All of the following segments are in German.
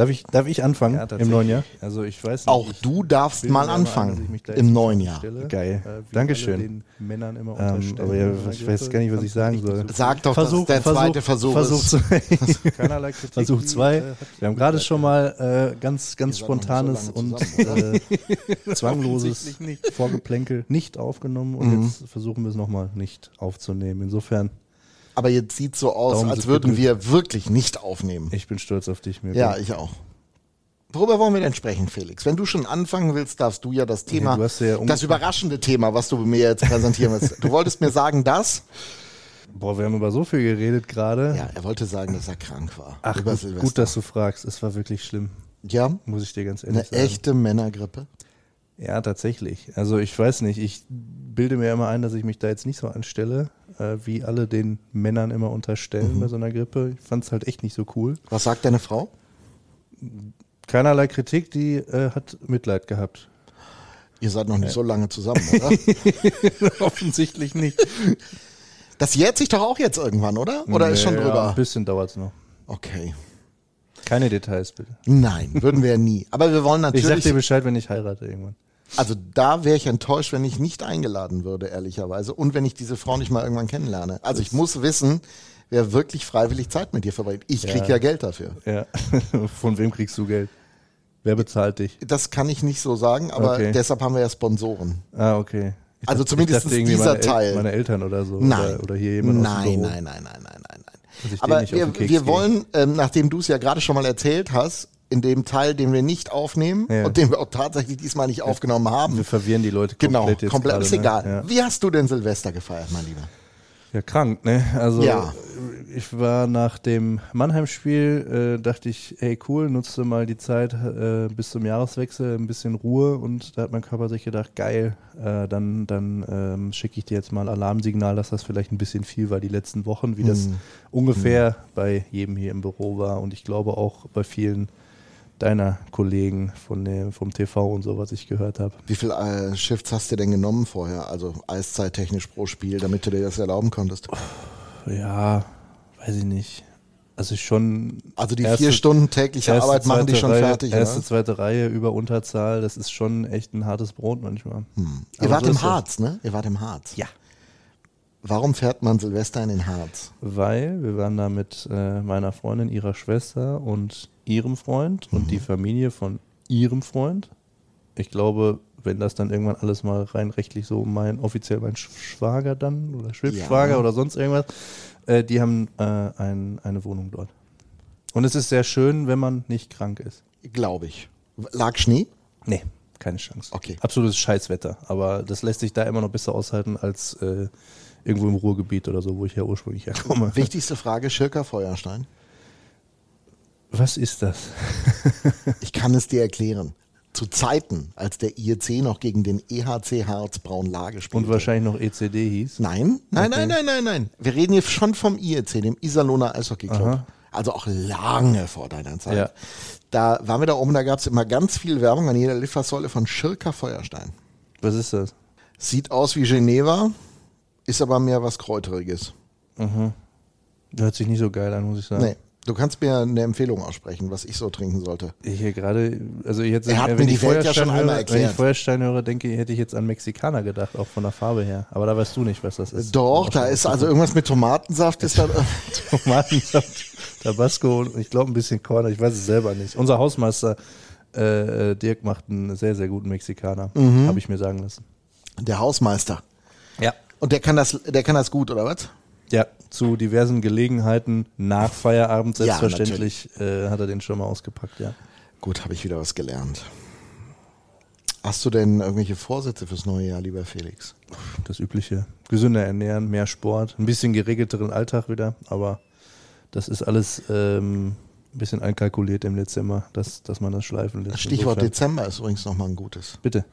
Darf ich, darf ich anfangen Ja, im neuen Jahr? Also ich weiß nicht. Auch ich du darfst mal dass anfangen da im neuen Jahr. anstelle. Geil. Äh, Dankeschön. Männern immer Ähm, aber ja, ich weiß gar nicht, was ich sagen soll. so Sag doch, dass es der zweite Versuch, Versuch, ist. Versuch die, zwei. Wir haben gerade schon mal äh, ganz, ganz so spontanes lange und äh, zwangloses nicht. Vorgeplänkel nicht aufgenommen und Mhm. jetzt versuchen wir es nochmal nicht aufzunehmen. Insofern, Aber jetzt sieht so aus, Daumen als würden wir wirklich nicht aufnehmen. ich bin stolz auf dich. Mirko. Ja, ich auch. Worüber wollen wir denn sprechen, Felix? Wenn du schon anfangen willst, darfst du ja das Thema, hast ja das überraschende Thema, was du mir jetzt präsentieren willst. Du wolltest mir sagen, dass? Boah, wir haben über so viel geredet gerade. Ja, er wollte sagen, dass er krank war. Ach, gut, gut, dass du fragst. Es war wirklich schlimm, Ja, muss ich dir ganz ehrlich eine sagen. echte Männergrippe. Ja, tatsächlich. Also ich weiß nicht, ich bilde mir immer ein, dass ich mich da jetzt nicht so anstelle, äh, wie alle den Männern immer unterstellen Mhm. bei so einer Grippe. Ich fand es halt echt nicht so cool. Was sagt deine Frau? Keinerlei Kritik, die äh, hat Mitleid gehabt. Ihr seid noch nicht so lange zusammen, oder? Offensichtlich nicht. Das jährt sich doch auch jetzt irgendwann, oder? Oder ist schon Ja, drüber? ein bisschen dauert es noch. Okay. Keine Details, bitte. Nein, würden wir ja nie. Aber wir wollen Ich sag natürlich. dir Bescheid, wenn ich heirate irgendwann. Also da wäre ich enttäuscht, wenn ich nicht eingeladen würde, ehrlicherweise. Und wenn ich diese Frau nicht mal irgendwann kennenlerne. Also ich muss wissen, wer wirklich freiwillig Zeit mit dir verbringt. Ich krieg ja, Ja. Geld dafür. Ja. Von wem kriegst du Geld? Wer bezahlt dich? Das kann ich nicht so sagen, aber Okay. deshalb haben wir ja Sponsoren. Ah, okay. Ich Also dachte- zumindest dieser meine Teil. El meine Eltern oder so. Nein. Oder, oder hier jemand aus dem nein, Büro. nein, nein, nein, nein, nein, nein. Aber wir, wir wollen, ähm, nachdem du es ja gerade schon mal erzählt hast, in dem Teil, den wir nicht aufnehmen Ja. und den wir auch tatsächlich diesmal nicht aufgenommen haben. Wir verwirren die Leute Genau, komplett jetzt komplett gerade, ist ne? egal. Ja. Wie hast du denn Silvester gefeiert, mein Lieber? Ja, krank, ne? Also Ja. ich war nach dem Mannheim-Spiel, äh, dachte ich, hey cool, nutzte mal die Zeit äh, bis zum Jahreswechsel, ein bisschen Ruhe und da hat mein Körper sich gedacht, geil, äh, dann, dann ähm, schicke ich dir jetzt mal ein Alarmsignal, dass das vielleicht ein bisschen viel war die letzten Wochen, wie das Mhm. ungefähr bei jedem hier im Büro war und ich glaube auch bei vielen deiner Kollegen von dem, vom TV und so, was ich gehört habe. Wie viel äh, Shifts hast du denn genommen vorher? Also eiszeittechnisch pro Spiel, damit du dir das erlauben konntest? Ja, weiß ich nicht. Also schon. Also die erste- vier Stunden tägliche erste, Arbeit machen die schon Reihe, fertig, Erste, oder? zweite Reihe über Unterzahl, das ist schon echt ein hartes Brot manchmal. Ihr Aber wart so im. Harz, ne? Ihr wart im Harz. Ja. Warum fährt man Silvester in den Harz? Weil wir waren da mit äh, meiner Freundin, ihrer Schwester und ihrem Freund und Mhm. die Familie von ihrem Freund. Ich glaube, wenn das dann irgendwann alles mal rein rechtlich so mein, offiziell mein Sch- Schwager dann oder Schwibschwager Ja. oder sonst irgendwas, äh, die haben äh, ein, eine Wohnung dort. Und es ist sehr schön, wenn man nicht krank ist. Glaube ich. Lag Schnee? Nee, keine Chance. Okay. Absolutes Scheißwetter. Aber das lässt sich da immer noch besser aushalten als äh, irgendwo im Ruhrgebiet oder so, wo ich ja ursprünglich herkomme. Wichtigste Frage, Schirker Feuerstein. Was ist das? Ich kann es dir erklären. Zu Zeiten, als der IEC noch gegen den EHC Harz Braunlage spielte. Und wahrscheinlich noch ECD hieß. Nein, nein, Okay. nein, nein, nein, nein. Wir reden hier schon vom IEC, dem Iserlohner Eishockey Club. Aha. Also auch lange vor deiner Zeit. Ja. Da waren wir da oben, da gab es immer ganz viel Werbung an jeder Litfaßsäule von Schirker Feuerstein. Was ist das? Sieht aus wie Geneva, ist aber mehr was Kräuteriges. Hört sich nicht so geil an, muss ich sagen. Nee. Du kannst mir eine Empfehlung aussprechen, was ich so trinken sollte. Ich hier gerade, also jetzt, Er hat wenn mir die ich Welt ja schon Feuerstein einmal höre, wenn ich erklärt. Feuerstein höre, denke ich, hätte ich jetzt an Mexikaner gedacht, auch von der Farbe her. Aber da weißt du nicht, was das ist. Doch, da ist also irgendwas mit Tomatensaft. Ist da, Tomatensaft, Tabasco und ich glaube ein bisschen Korn, ich weiß es selber nicht. Unser Hausmeister äh, äh, Dirk macht einen sehr, sehr guten Mexikaner, Mhm. habe ich mir sagen lassen. der Hausmeister. Ja. Und der kann das, der kann das gut, oder was? Ja, zu diversen Gelegenheiten nach Feierabend Ja, selbstverständlich äh, hat er den schon mal ausgepackt, ja. Gut, habe ich wieder was gelernt. Hast du denn irgendwelche Vorsätze fürs neue Jahr, lieber Felix? Das übliche. Gesünder ernähren, mehr Sport, ein bisschen geregelteren Alltag wieder, aber das ist alles ähm, ein bisschen einkalkuliert im Dezember, dass, dass man das schleifen lässt. Stichwort Insofern- Dezember ist übrigens nochmal ein gutes. Bitte,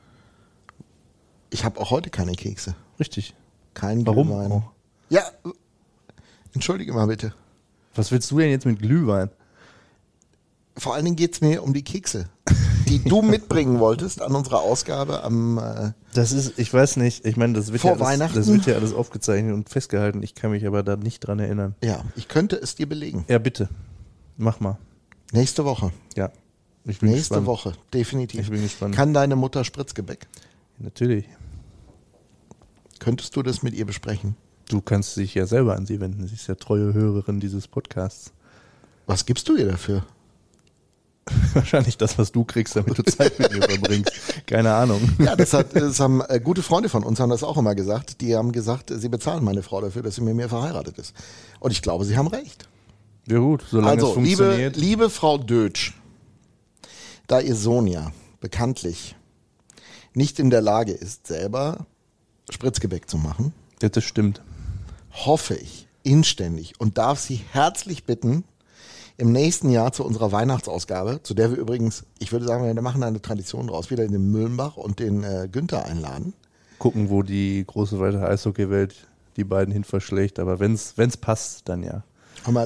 Ich habe auch heute keine Kekse. richtig. Kein Warum Glühwein. auch? Ja, entschuldige mal bitte. Was willst du denn jetzt mit Glühwein? Vor allen Dingen geht's mir um die Kekse, die du mitbringen wolltest an unserer Ausgabe am. Äh, Das ist, ich weiß nicht, ich meine, das wird, Vor ja alles, Weihnachten? das wird ja alles aufgezeichnet und festgehalten. Ich kann mich aber da nicht dran erinnern. ja, ich könnte es dir belegen. Ja, bitte. Mach mal. Nächste Woche. Ja. Ich bin Nächste gespannt. Woche, definitiv. Ich bin gespannt. Kann deine Mutter Spritzgebäck? Natürlich. Könntest du das mit ihr besprechen? Du kannst dich ja selber an sie wenden. Sie ist ja treue Hörerin dieses Podcasts. Was gibst du ihr dafür? Wahrscheinlich das, was du kriegst, damit du Zeit mit mir verbringst. Keine Ahnung. Ja, das, hat, das haben äh, gute Freunde von uns haben das auch immer gesagt. Die haben gesagt, sie bezahlen meine Frau dafür, dass sie mit mir verheiratet ist. Und ich glaube, sie haben recht. Ja gut, solange es Also, liebe, funktioniert. liebe Frau Dötsch, da ihr Sohn ja bekanntlich nicht in der Lage ist, selber Spritzgebäck zu machen, Ja, das stimmt. hoffe ich inständig und darf Sie herzlich bitten, im nächsten Jahr zu unserer Weihnachtsausgabe, zu der wir übrigens, ich würde sagen, wir machen eine Tradition draus, wieder den Müllenbach und den äh, Günther einladen. Gucken, wo die große weite Eishockeywelt die beiden hin verschlägt. Aber wenn es passt, dann ja.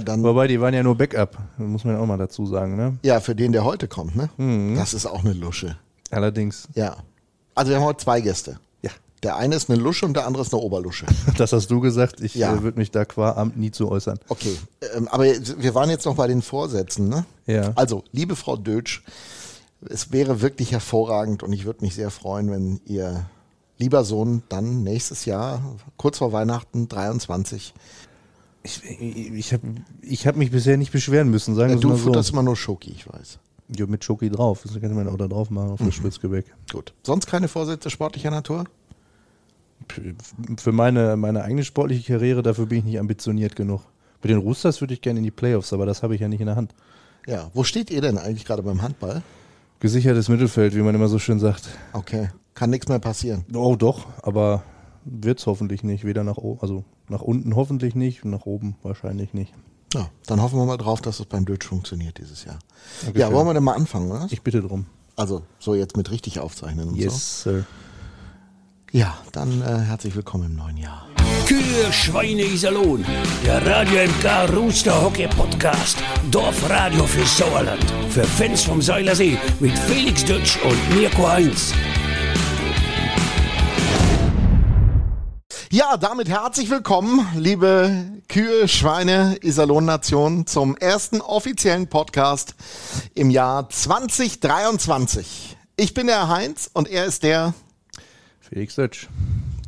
Dann, Wobei, die waren ja nur Backup. Muss man ja auch mal dazu sagen, ne? ja, für den, der heute kommt, ne? Das ist auch eine Lusche. Allerdings, Ja. Also wir haben heute zwei Gäste. Ja. Der eine ist eine Lusche und der andere ist eine Oberlusche. Das hast du gesagt. Ich Ja. äh, würde mich da qua Amt nie zu äußern. Okay, ähm, aber wir waren jetzt noch bei den Vorsätzen, ne? Ja. Also, liebe Frau Dötsch, es wäre wirklich hervorragend und ich würde mich sehr freuen, wenn Ihr lieber Sohn dann nächstes Jahr, kurz vor Weihnachten, 23, Ich, ich, habe ich hab mich bisher nicht beschweren müssen, sagen äh, wir du mal so. futterst immer nur Schoki, ich weiß. Ja, mit Schoki drauf. Das kann man auch da drauf machen, auf das Spritzgebäck. Gut. Sonst keine Vorsätze sportlicher Natur? Für meine, meine eigene sportliche Karriere, dafür bin ich nicht ambitioniert genug. Mit den Roosters würde ich gerne in die Playoffs, aber das habe ich ja nicht in der Hand. Ja. Wo steht ihr denn eigentlich gerade beim Handball? Gesichertes Mittelfeld, wie man immer so schön sagt. Okay. Kann nichts mehr passieren. Oh, doch, aber wird es hoffentlich nicht. Weder nach oben, also nach unten hoffentlich nicht nach oben wahrscheinlich nicht. Ja, dann hoffen wir mal drauf, dass es beim Dötsch funktioniert dieses Jahr. Dankeschön. Ja, wollen wir denn mal anfangen, oder? Ich bitte drum. Also, so jetzt mit richtig aufzeichnen und so. Yes, Sir. Ja, dann äh, herzlich willkommen im neuen Jahr. Kühe, Schweine, Iserlohn. Der Radio MK Rooster Hockey Podcast. Dorfradio für Sauerland. Für Fans vom Seilersee mit Felix Dutsch und Mirko Heinz. Ja, damit herzlich willkommen, liebe Kühe, Schweine, Iserlohn-Nation, zum ersten offiziellen Podcast im Jahr 2023. Ich bin der Heinz und er ist der Felix Dötsch.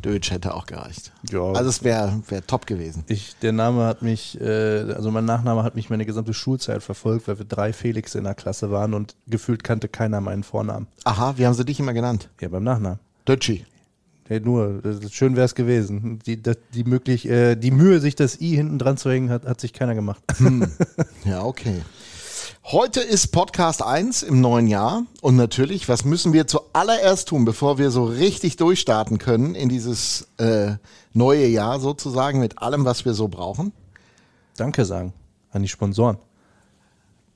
Dötsch hätte auch gereicht. Ja. Also es wäre wär top gewesen. Ich, der Name hat mich, äh, also mein Nachname hat mich meine gesamte Schulzeit verfolgt, weil wir drei Felix in der Klasse waren und gefühlt kannte keiner meinen Vornamen. Aha, wie haben sie dich immer genannt? Ja, beim Nachnamen. Dötschi. Ja, nur, schön wäre es gewesen. Die, das, die, möglich, äh, die Mühe, sich das I hinten dran zu hängen, hat, hat sich keiner gemacht. Ja, okay. Heute ist Podcast 1 im neuen Jahr und natürlich, was müssen wir zuallererst tun, bevor wir so richtig durchstarten können in dieses äh, neue Jahr sozusagen mit allem, was wir so brauchen? Danke sagen an die Sponsoren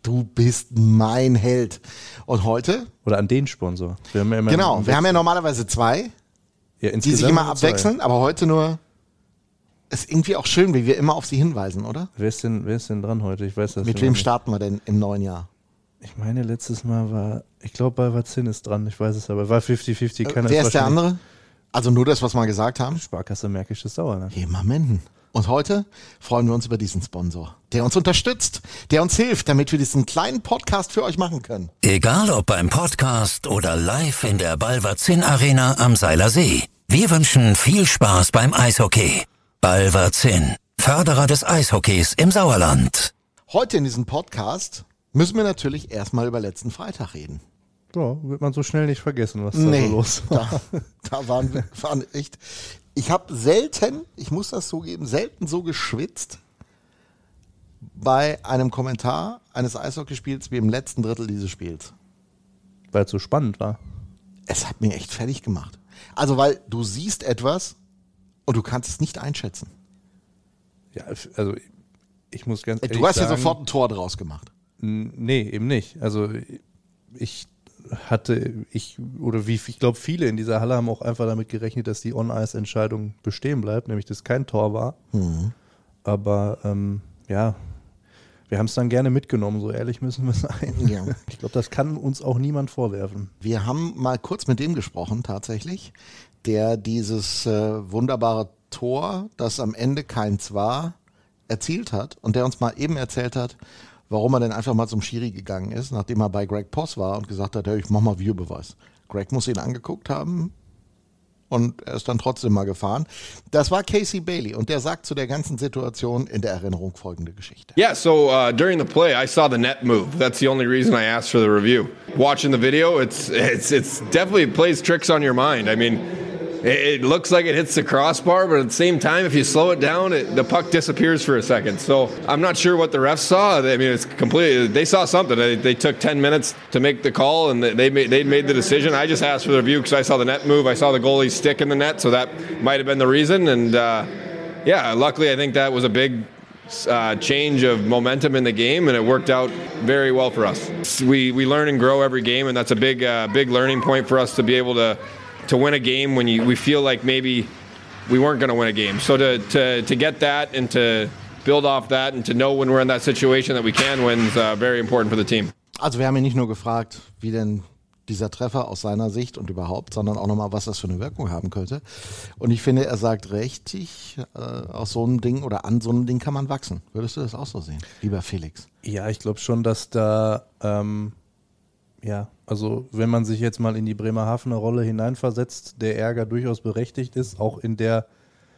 Du bist mein Held. Und heute, oder an den Sponsor. Wir haben ja immer genau, wir haben ja normalerweise zwei, ja, die sich immer nur zwei. abwechseln, aber heute nur. Ist irgendwie auch schön, wie wir immer auf sie hinweisen, oder? Wer ist denn, wer ist denn dran heute? Ich weiß das Mit wem nicht. starten wir denn im neuen Jahr? Ich meine, letztes Mal war, ich glaube, bei Watzin ist dran. Ich weiß es aber. War 50-50. Kann Wer das ist der andere? Also nur das, was wir gesagt haben? Sparkasse Märkisches Sauerland. Hemamenden. Und heute freuen wir uns über diesen Sponsor, der uns unterstützt, der uns hilft, damit wir diesen kleinen Podcast für euch machen können. Egal ob beim Podcast oder live in der Balverzin Arena am Seiler See. Wir wünschen viel Spaß beim Eishockey. Balverzin, Förderer des Eishockeys im Sauerland. Heute in diesem Podcast müssen wir natürlich erstmal über letzten Freitag reden. Ja, wird man so schnell nicht vergessen, was da so los war. da, da waren wir waren echt. Ich habe selten, ich muss das zugeben, selten so geschwitzt bei einem Kommentar eines Eishockeyspiels wie im letzten Drittel dieses Spiels. Weil es so spannend war. Es hat mich echt fertig gemacht. Also, weil du siehst etwas und du kannst es nicht einschätzen. Ja, also ich muss ganz ehrlich Du hast ja sagen, sofort ein Tor draus gemacht. Nee, eben nicht. Also ich hatte, ich, oder wie ich glaube, viele in dieser Halle haben auch einfach damit gerechnet, dass die On-Ice-Entscheidung bestehen bleibt, nämlich dass kein Tor war. Aber ähm, ja, wir haben es dann gerne mitgenommen, so ehrlich müssen wir sein. Ja. Ich glaube, das kann uns auch niemand vorwerfen. Wir haben mal kurz mit dem gesprochen, tatsächlich, der dieses äh, wunderbare Tor, das am Ende keins war, erzielt hat und der uns mal eben erzählt hat, warum er denn einfach mal zum Schiri gegangen ist, nachdem er bei Greg Poss war und gesagt hat, hey, ich mach mal Videobeweis. Greg muss ihn angeguckt haben, und er ist dann trotzdem mal gefahren. Das war Casey Bailey und der sagt zu der ganzen Situation in der Erinnerung folgende Geschichte. Yeah, so uh, during the play, I saw the net move. That's the only reason I asked for the review. Watching the video, it's it's it's definitely plays tricks on your mind. I mean. It, looks like it hits the crossbar, but at the same time, if you slow it down, it, the puck disappears for a second. So I'm not sure what the refs saw. I mean, it's completely. They saw something. They, they took 10 minutes to make the call, and they made they made the decision. I just asked for the review because I saw the net move. I saw the goalie stick in the net, so that might have been the reason. And uh, yeah, luckily, I think that was a big uh, change of momentum in the game, and it worked out very well for us. We we learn and grow every game, and that's a big uh, big learning point for us to be able to to win a game when you, we feel like maybe we weren't going to win a game. So to, to, to get that and to build off that and to know when we're in that situation that we can win is uh, very important for the team. Also wir haben ihn nicht nur gefragt, wie denn dieser Treffer aus seiner Sicht und überhaupt, sondern auch nochmal, was das für eine Wirkung haben könnte. Und ich finde, er sagt richtig, äh, aus so einem Ding oder an so einem Ding kann man wachsen. Würdest du das auch so sehen, lieber Felix? Ja, ich glaube schon, dass da ähm, ja, also wenn man sich jetzt mal in die Bremerhavener Rolle hineinversetzt, der Ärger durchaus berechtigt ist, auch in der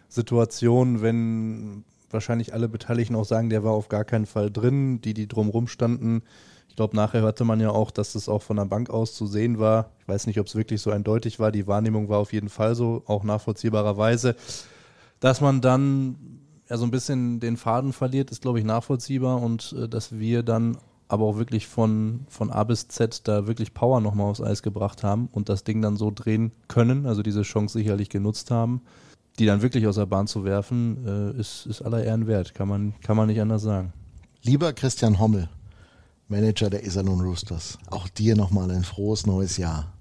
Situation, wenn wahrscheinlich alle Beteiligten auch sagen, der war auf gar keinen Fall drin, die, die drumrum standen. Ich glaube, nachher hörte man ja auch, dass das auch von der Bank aus zu sehen war. Ich weiß nicht, ob es wirklich so eindeutig war. Die Wahrnehmung war auf jeden Fall so, auch nachvollziehbarerweise. Dass man dann ja so ein bisschen den Faden verliert, ist, glaube ich, nachvollziehbar und äh, dass wir dann aber auch wirklich von, von A bis Z da wirklich Power nochmal aufs Eis gebracht haben und das Ding dann so drehen können, also diese Chance sicherlich genutzt haben, die dann wirklich aus der Bahn zu werfen, äh, ist, ist aller Ehren wert, kann man, kann man nicht anders sagen. Lieber Christian Hommel, Manager der Iserlohn Roosters, auch dir nochmal ein frohes neues Jahr.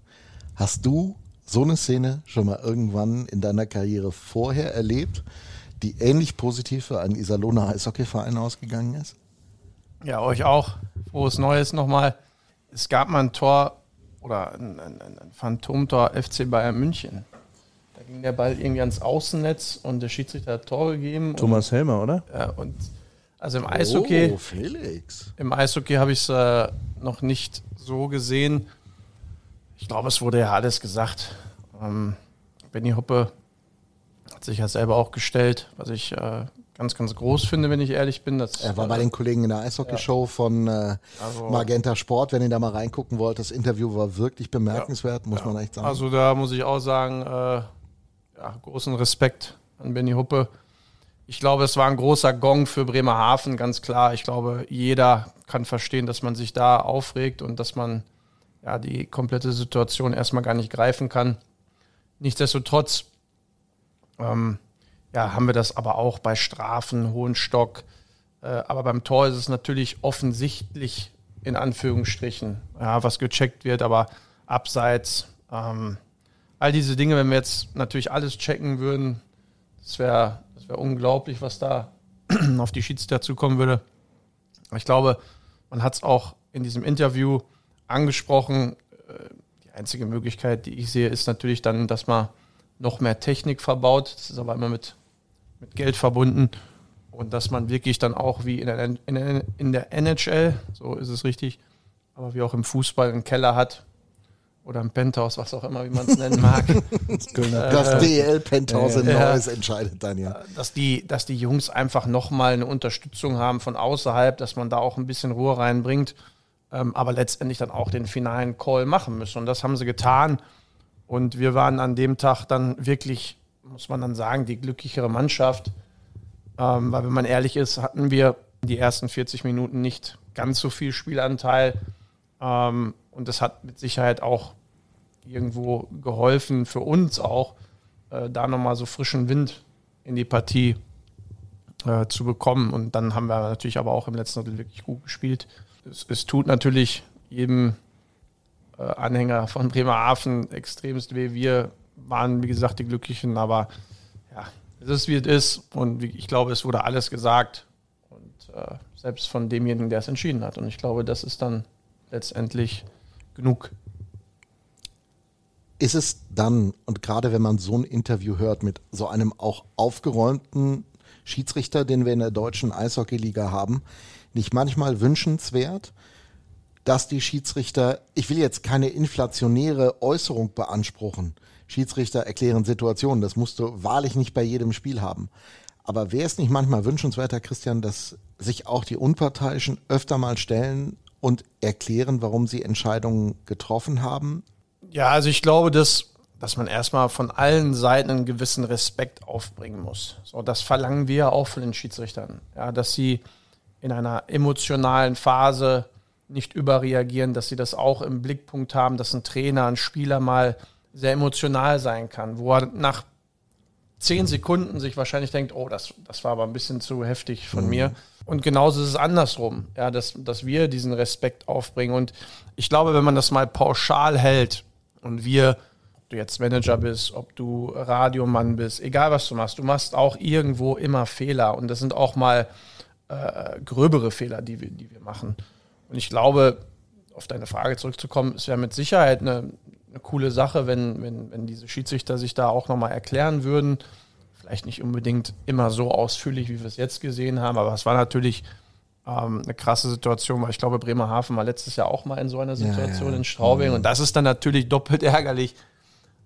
Hast du so eine Szene schon mal irgendwann in deiner Karriere vorher erlebt, die ähnlich positiv für einen Iserlohner Eishockeyverein ausgegangen ist? Ja, euch auch. Frohes Neues nochmal. Es gab mal ein Tor oder ein, ein, ein Phantomtor FC Bayern München. Da ging der Ball irgendwie ans Außennetz und der Schiedsrichter hat Tor gegeben. Thomas und, Helmer, oder? Ja, und also im Eishockey. Oh, Felix. Im Eishockey habe ich es äh, noch nicht so gesehen. Ich glaube, es wurde ja alles gesagt. Ähm, Benny Hoppe hat sich ja selber auch gestellt, was ich äh, ganz, ganz groß finde, wenn ich ehrlich bin. Das, er war bei den Kollegen in der Eishockeyshow ja. von äh, also, Magenta Sport, wenn ihr da mal reingucken wollt. Das Interview war wirklich bemerkenswert, ja, muss man echt sagen. Also da muss ich auch sagen, äh, ja, großen Respekt an Benny Huppe. Ich glaube, es war ein großer Gong für Bremerhaven, ganz klar. Ich glaube, jeder kann verstehen, dass man sich da aufregt und dass man ja, die komplette Situation erstmal gar nicht greifen kann. Nichtsdestotrotz ähm, ja, haben wir das aber auch bei Strafen, hohen Stock. Äh, aber beim Tor ist es natürlich offensichtlich, in Anführungsstrichen, ja, was gecheckt wird, aber abseits. Ähm, all diese Dinge, wenn wir jetzt natürlich alles checken würden, das wäre das wär unglaublich, was da auf die Schiedsrichter zukommen würde. Ich glaube, man hat es auch in diesem Interview angesprochen. Äh, die einzige Möglichkeit, die ich sehe, ist natürlich dann, dass man noch mehr Technik verbaut. Das ist aber immer mit mit Geld verbunden und dass man wirklich dann auch wie in der, in in der NHL, so ist es richtig, aber wie auch im Fußball einen Keller hat oder ein Penthouse, was auch immer, wie man es nennen mag. das äh, DL-Penthouse in Neues entscheidet dann ja. Dass die, dass die Jungs einfach nochmal eine Unterstützung haben von außerhalb, dass man da auch ein bisschen Ruhe reinbringt, ähm, aber letztendlich dann auch den finalen Call machen müssen. Und das haben sie getan. Und wir waren an dem Tag dann wirklich muss man dann sagen, die glücklichere Mannschaft. Ähm, weil wenn man ehrlich ist, hatten wir die ersten 40 Minuten nicht ganz so viel Spielanteil. Ähm, und das hat mit Sicherheit auch irgendwo geholfen, für uns auch, äh, da nochmal so frischen Wind in die Partie äh, zu bekommen. Und dann haben wir natürlich aber auch im letzten Drittel wirklich gut gespielt. Es, es tut natürlich jedem äh, Anhänger von Bremerhaven extremst weh. Wir waren, wie gesagt, die Glücklichen, aber ja, es ist, wie es ist. Und ich glaube, es wurde alles gesagt. Und äh, selbst von demjenigen, der es entschieden hat. Und ich glaube, das ist dann letztendlich genug. Ist es dann, und gerade wenn man so ein Interview hört mit so einem auch aufgeräumten Schiedsrichter, den wir in der deutschen Eishockeyliga haben, nicht manchmal wünschenswert, dass die Schiedsrichter, ich will jetzt keine inflationäre Äußerung beanspruchen. Schiedsrichter erklären Situationen, das musst du wahrlich nicht bei jedem Spiel haben. Aber wäre es nicht manchmal wünschenswerter, Christian, dass sich auch die Unparteiischen öfter mal stellen und erklären, warum sie Entscheidungen getroffen haben? Ja, also ich glaube, dass, dass man erstmal von allen Seiten einen gewissen Respekt aufbringen muss. So, das verlangen wir auch von den Schiedsrichtern. Ja, dass sie in einer emotionalen Phase nicht überreagieren, dass sie das auch im Blickpunkt haben, dass ein Trainer, ein Spieler mal sehr emotional sein kann, wo er nach zehn Sekunden sich wahrscheinlich denkt, oh, das, das war aber ein bisschen zu heftig von mhm. mir. Und genauso ist es andersrum, ja, dass, dass wir diesen Respekt aufbringen. Und ich glaube, wenn man das mal pauschal hält und wir, ob du jetzt Manager bist, ob du Radiomann bist, egal was du machst, du machst auch irgendwo immer Fehler. Und das sind auch mal äh, gröbere Fehler, die wir, die wir machen. Und ich glaube, auf deine Frage zurückzukommen, es wäre mit Sicherheit eine, eine coole Sache, wenn, wenn, wenn diese Schiedsrichter sich da auch nochmal erklären würden. Vielleicht nicht unbedingt immer so ausführlich, wie wir es jetzt gesehen haben, aber es war natürlich ähm, eine krasse Situation, weil ich glaube, Bremerhaven war letztes Jahr auch mal in so einer Situation ja, ja. in Straubing mhm. und das ist dann natürlich doppelt ärgerlich.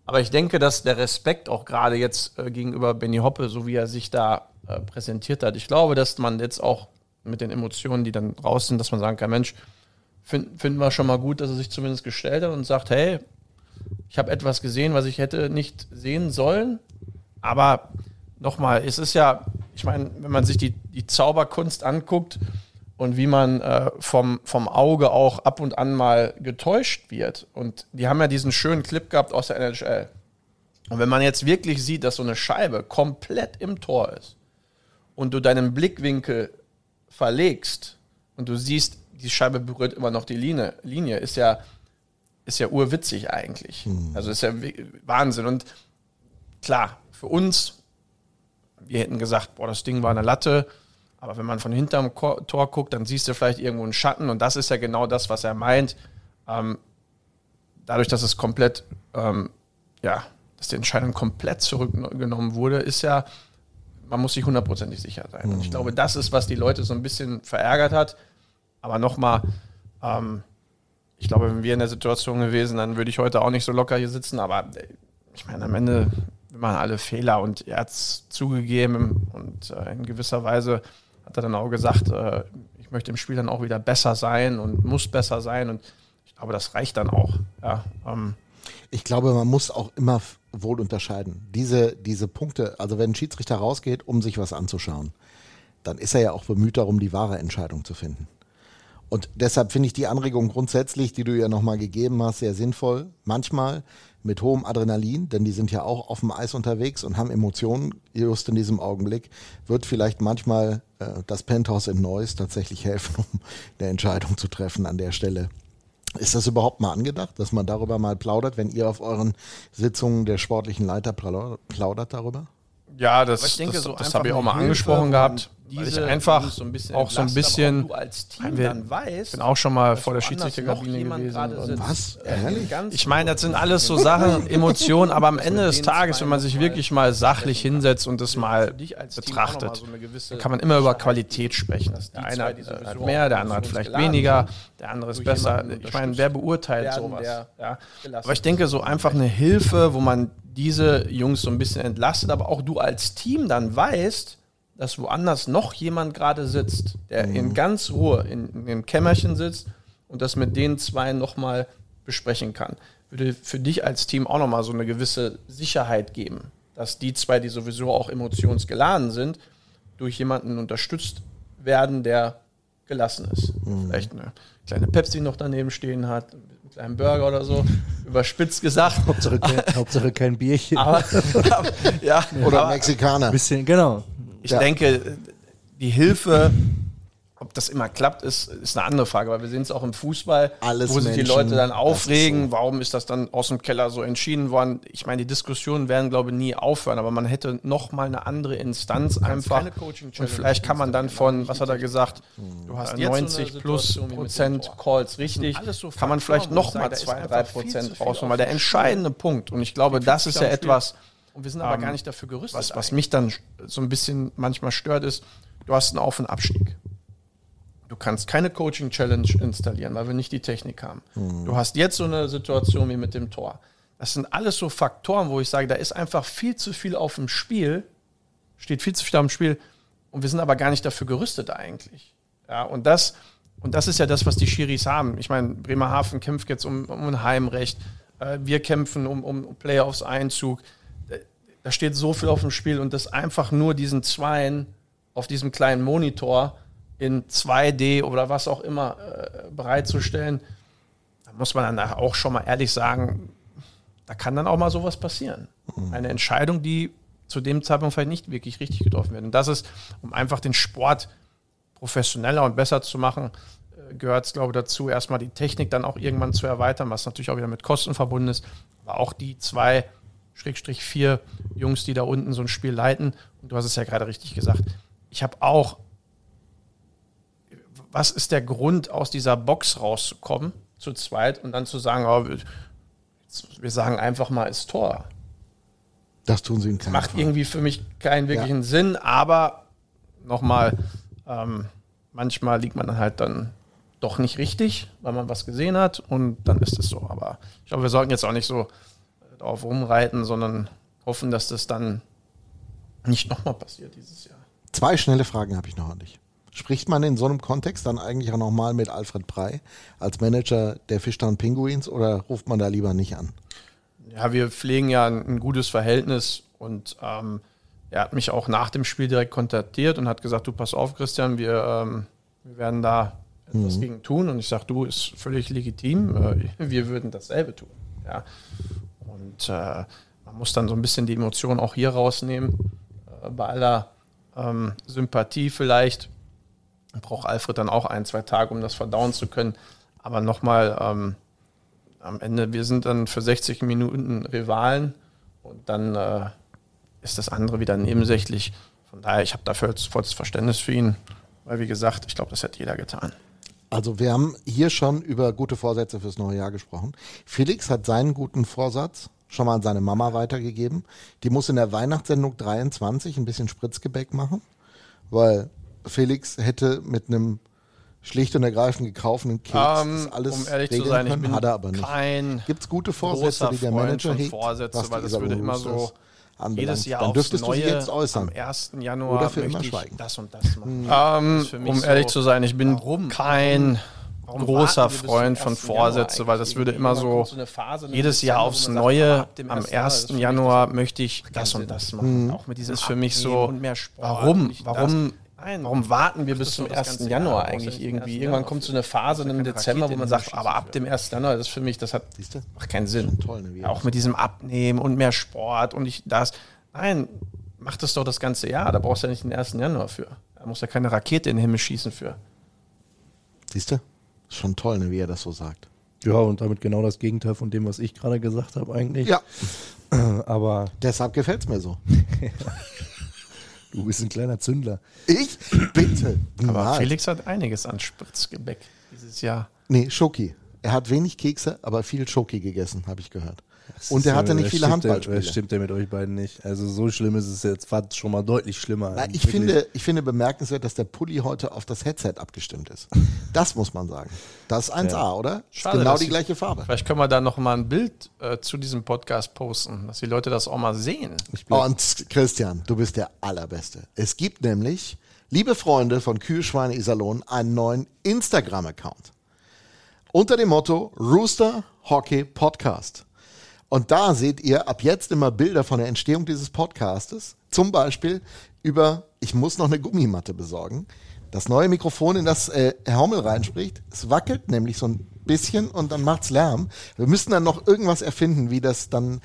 Aber ich denke, dass der Respekt auch gerade jetzt äh, gegenüber Benny Hoppe, so wie er sich da äh, präsentiert hat, ich glaube, dass man jetzt auch mit den Emotionen, die dann raus sind, dass man sagen kann, Mensch, finden find wir schon mal gut, dass er sich zumindest gestellt hat und sagt, hey, ich habe etwas gesehen, was ich hätte nicht sehen sollen. Aber nochmal, es ist ja, ich meine, wenn man sich die, die Zauberkunst anguckt und wie man äh, vom, vom Auge auch ab und an mal getäuscht wird. Und die haben ja diesen schönen Clip gehabt aus der NHL. Und wenn man jetzt wirklich sieht, dass so eine Scheibe komplett im Tor ist und du deinen Blickwinkel verlegst und du siehst, die Scheibe berührt immer noch die Linie, Linie ist ja ist ja urwitzig eigentlich. Hm. Also ist ja Wahnsinn. Und klar, für uns, wir hätten gesagt, boah, das Ding war eine Latte. Aber wenn man von hinterm Tor guckt, dann siehst du vielleicht irgendwo einen Schatten. Und das ist ja genau das, was er meint. Ähm, dadurch, dass es komplett, ähm, ja, dass die Entscheidung komplett zurückgenommen wurde, ist ja, man muss sich hundertprozentig sicher sein. Und ich hm. glaube, das ist, was die Leute so ein bisschen verärgert hat. Aber nochmal, ähm, ich glaube, wenn wir in der Situation gewesen, dann würde ich heute auch nicht so locker hier sitzen. Aber äh, ich meine, am Ende waren alle Fehler und er hat es zugegeben und äh, in gewisser Weise hat er dann auch gesagt, äh, ich möchte im Spiel dann auch wieder besser sein und muss besser sein und ich glaube, das reicht dann auch. Ja, ähm. Ich glaube, man muss auch immer wohl unterscheiden. Diese, diese Punkte, also wenn ein Schiedsrichter rausgeht, um sich was anzuschauen, dann ist er ja auch bemüht darum, die wahre Entscheidung zu finden. Und deshalb finde ich die Anregung grundsätzlich, die du ja nochmal gegeben hast, sehr sinnvoll. Manchmal mit hohem Adrenalin, denn die sind ja auch auf dem Eis unterwegs und haben Emotionen just in diesem Augenblick, wird vielleicht manchmal äh, das Penthouse in Neuss tatsächlich helfen, um eine Entscheidung zu treffen an der Stelle. Ist das überhaupt mal angedacht, dass man darüber mal plaudert, wenn ihr auf euren Sitzungen der sportlichen Leiter plaudert darüber? Ja, das, denke, das, so das habe ich auch mal angesprochen gehabt diese ich einfach so ein auch so ein bisschen auch als Team wir, dann weißt, bin auch schon mal vor der Schiedsrichterkabine gewesen. was? Ehrlich? Ich meine, das sind alles so Sachen, Emotionen, aber am Ende des Tages, wenn man sich wirklich mal sachlich hinsetzt und das mal betrachtet, dann kann man immer über Qualität sprechen. Der eine hat mehr, der andere hat vielleicht weniger, der andere ist besser. Ich meine, wer beurteilt sowas? Aber ich denke, so einfach eine Hilfe, wo man diese Jungs so ein bisschen entlastet, aber auch du als Team dann weißt, dass woanders noch jemand gerade sitzt, der mhm. in ganz Ruhe in, in dem Kämmerchen sitzt und das mit den zwei nochmal besprechen kann. Würde für dich als Team auch nochmal so eine gewisse Sicherheit geben, dass die zwei, die sowieso auch emotionsgeladen sind, durch jemanden unterstützt werden, der gelassen ist. Mhm. Vielleicht eine kleine Pepsi noch daneben stehen hat, einen kleinen Burger oder so, überspitzt gesagt. Hauptsache kein, Hauptsache kein Bierchen. Aber, ja, oder aber, Mexikaner. Bisschen, genau. Ich ja. denke, die Hilfe, ob das immer klappt, ist, ist eine andere Frage, weil wir sehen es auch im Fußball, Alles wo sich die Leute dann aufregen, so. warum ist das dann aus dem Keller so entschieden worden. Ich meine, die Diskussionen werden, glaube ich, nie aufhören, aber man hätte noch mal eine andere Instanz einfach. Und vielleicht kann man dann von, was hat er gesagt, du hast 90 so plus Prozent Calls richtig, so kann man vielleicht noch mal zwei, drei Prozent rausholen, weil der entscheidende Punkt, und ich glaube, das ist ja etwas, und wir sind aber ähm, gar nicht dafür gerüstet. Was, was mich dann so ein bisschen manchmal stört, ist, du hast einen Auf- und Abstieg. Du kannst keine Coaching-Challenge installieren, weil wir nicht die Technik haben. Du hast jetzt so eine Situation wie mit dem Tor. Das sind alles so Faktoren, wo ich sage, da ist einfach viel zu viel auf dem Spiel, steht viel zu viel auf dem Spiel und wir sind aber gar nicht dafür gerüstet eigentlich. Ja, und das, und das ist ja das, was die Schiris haben. Ich meine, Bremerhaven kämpft jetzt um, um ein Heimrecht. Äh, wir kämpfen um, um Playoffs-Einzug. Da, da steht so viel auf dem Spiel und das einfach nur diesen Zweien auf diesem kleinen Monitor in 2D oder was auch immer äh, bereitzustellen, da muss man dann auch schon mal ehrlich sagen, da kann dann auch mal sowas passieren. Eine Entscheidung, die zu dem Zeitpunkt vielleicht nicht wirklich richtig getroffen wird. Und das ist, um einfach den Sport professioneller und besser zu machen, äh, gehört es, glaube ich, dazu, erstmal die Technik dann auch irgendwann zu erweitern, was natürlich auch wieder mit Kosten verbunden ist. Aber auch die zwei, Schrägstrich vier Jungs, die da unten so ein Spiel leiten. Und du hast es ja gerade richtig gesagt. Ich habe auch, was ist der Grund, aus dieser Box rauszukommen, zu zweit, und dann zu sagen, oh, wir- sagen einfach mal, ist Tor. Das tun sie in keinem Macht Fall. irgendwie für mich keinen wirklichen Sinn, aber nochmal, ähm, manchmal liegt man dann halt dann doch nicht richtig, weil man was gesehen hat und dann ist es so. Aber ich glaube, wir sollten jetzt auch nicht so darauf rumreiten, sondern hoffen, dass das dann nicht nochmal passiert dieses Jahr. Zwei schnelle Fragen habe ich noch an dich. Spricht man in so einem Kontext dann eigentlich auch nochmal mit Alfred Prey als Manager der Fischtown Pinguins oder ruft man da lieber nicht an? Ja, wir pflegen ja ein, gutes Verhältnis und ähm, er hat mich auch nach dem Spiel direkt kontaktiert und hat gesagt, du pass auf, Christian, wir, ähm, wir werden da etwas gegen tun. Und ich sage, du, ist völlig legitim, äh, wir würden dasselbe tun. Ja. Und äh, man muss dann so ein bisschen die Emotionen auch hier rausnehmen, äh, bei aller ähm, Sympathie vielleicht. Braucht Alfred dann auch ein, zwei Tage, um das verdauen zu können. Aber nochmal, ähm, am Ende, wir sind dann für 60 Minuten Rivalen und dann äh, ist das andere wieder nebensächlich. Von daher, ich habe dafür volles Verständnis für ihn, weil wie gesagt, ich glaube, das hätte jeder getan. Also wir haben hier schon über gute Vorsätze fürs neue Jahr gesprochen. Felix hat seinen guten Vorsatz schon mal an seine Mama weitergegeben. Die muss in der Weihnachtssendung 23 ein bisschen Spritzgebäck machen, weil Felix hätte mit einem schlicht und ergreifend gekauften Keks Ähm, das alles um ehrlich zu regeln sein, ich können, bin hat er aber nicht. kein Gibt es gute Vorsätze, die der Freund Manager von hegt? Vorsätze, was weil das würde immer so anbelangt? jedes Jahr Dann aufs dürftest Neue, du dich jetzt äußern. am 1. Januar Oder für immer möchte ich schweigen. das und das machen. Ähm, für mich um so, ehrlich zu sein, ich bin warum? kein Warum großer Freund von 1. Januar Vorsätze, weil das würde immer so so eine Phase, jedes Jahr aufs sagt, Neue, am 1. Januar, das 1. für mich Januar das- möchte ich das und das machen. Auch mit diesem Das ist für mich so, und mehr Sport warum, warum, das. Nein, warum warten wir bis zum doch das 1. ganze Januar eigentlich irgendwie? 1. Irgendwann kommt so eine Phase im ja Dezember, wo man sagt, aber ab dem 1. Januar, das ist für mich, das hat macht keinen Sinn. Ne, Auch mit diesem Abnehmen und mehr Sport und ich das. Nein, mach das doch das ganze Jahr. Da brauchst du ja nicht den 1. Januar für. Da muss ja keine Rakete in den Himmel schießen für. Siehst du? Schon toll, ne, wie er das so sagt. Ja, und damit genau das Gegenteil von dem, was ich gerade gesagt habe eigentlich. Ja, Aber deshalb gefällt's mir so. du bist ein kleiner Zündler. Ich bitte. Aber Nein. Felix hat einiges an Spritzgebäck dieses Jahr. Nee, Schoki. Er hat wenig Kekse, aber viel Schoki gegessen, habe ich gehört. Und er hatte nicht viele ja- Handballspiele. Das stimmt ja mit euch beiden nicht. Also so schlimm ist es jetzt fast schon mal deutlich schlimmer. Na, ich, Wirklich. finde, ich finde bemerkenswert, dass der Pulli heute auf das Headset abgestimmt ist. Das muss man sagen. Das ist 1A, oder? Ist Schade, genau die ich- gleiche Farbe. Vielleicht können wir da noch mal ein Bild äh, zu diesem Podcast posten, dass die Leute das auch mal sehen. Und Christian, du bist der Allerbeste. Es gibt nämlich, liebe Freunde von Kühlschweine Iserlohn, einen neuen Instagram-Account. Unter dem Motto Rooster Hockey Podcast. Und da seht ihr ab jetzt immer Bilder von der Entstehung dieses Podcastes. Zum Beispiel über, ich muss noch eine Gummimatte besorgen. Das neue Mikrofon, in das äh, Herr Hommel reinspricht, es wackelt nämlich so ein bisschen und dann macht's Lärm. Wir müssen dann noch irgendwas erfinden, wie das dann.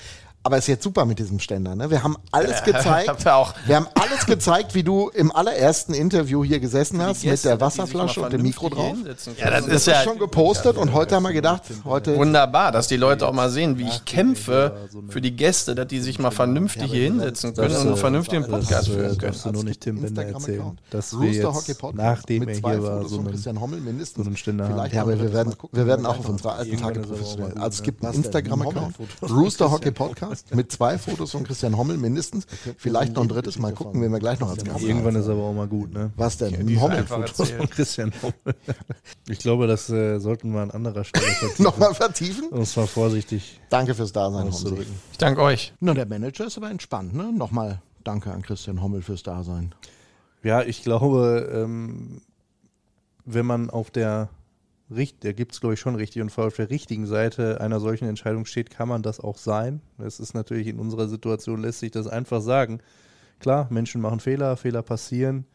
Aber es ist jetzt super mit diesem Ständer. Ne? Wir haben alles gezeigt. ihr auch. Wir haben alles gezeigt, wie du im allerersten Interview hier gesessen hast mit der Wasserflasche und dem Mikro drauf. Ja, das Das ist ja schon gepostet und heute haben wir gedacht, heute wunderbar, dass die Leute auch mal sehen, wie ich kämpfe für die Gäste, dass die sich mal vernünftig hier hinsetzen können und einen vernünftigen Podcast das, führen können. du nur nicht Tim Bender erzählen. Dass wir Rooster Hockey jetzt, Podcast nachdem mit er zwei hier war, so einen, Christian Hommel mindestens. so einen Ständer haben. Vielleicht Ja, wir, aber wir das werden, wir werden wir auch auf unsere alten Tage professionell. Also es gibt einen? Ein Instagram-Account? Rooster Hockey Podcast. Mit zwei Fotos von Christian Hommel mindestens. Vielleicht noch ein drittes. Mal gucken, wen wir gleich noch als Gast Irgendwann haben. ist aber auch mal gut, ne? Was denn? Ein einfach Hommel-Foto? Von Christian Hommel. Ich glaube, das äh, sollten wir an anderer Stelle vertiefen. Nochmal vertiefen? Und zwar vorsichtig Danke fürs Dasein, auszudrücken. Ich danke euch. Na, der Manager ist aber entspannt, ne? Nochmal danke an Christian Hommel fürs Dasein. Ja, ich glaube, ähm, wenn man auf der richt- der gibt es glaube ich schon richtig und auf der richtigen Seite einer solchen Entscheidung steht, kann man das auch sein. Es ist natürlich in unserer Situation lässt sich das einfach sagen. Klar, Menschen machen Fehler, Fehler passieren.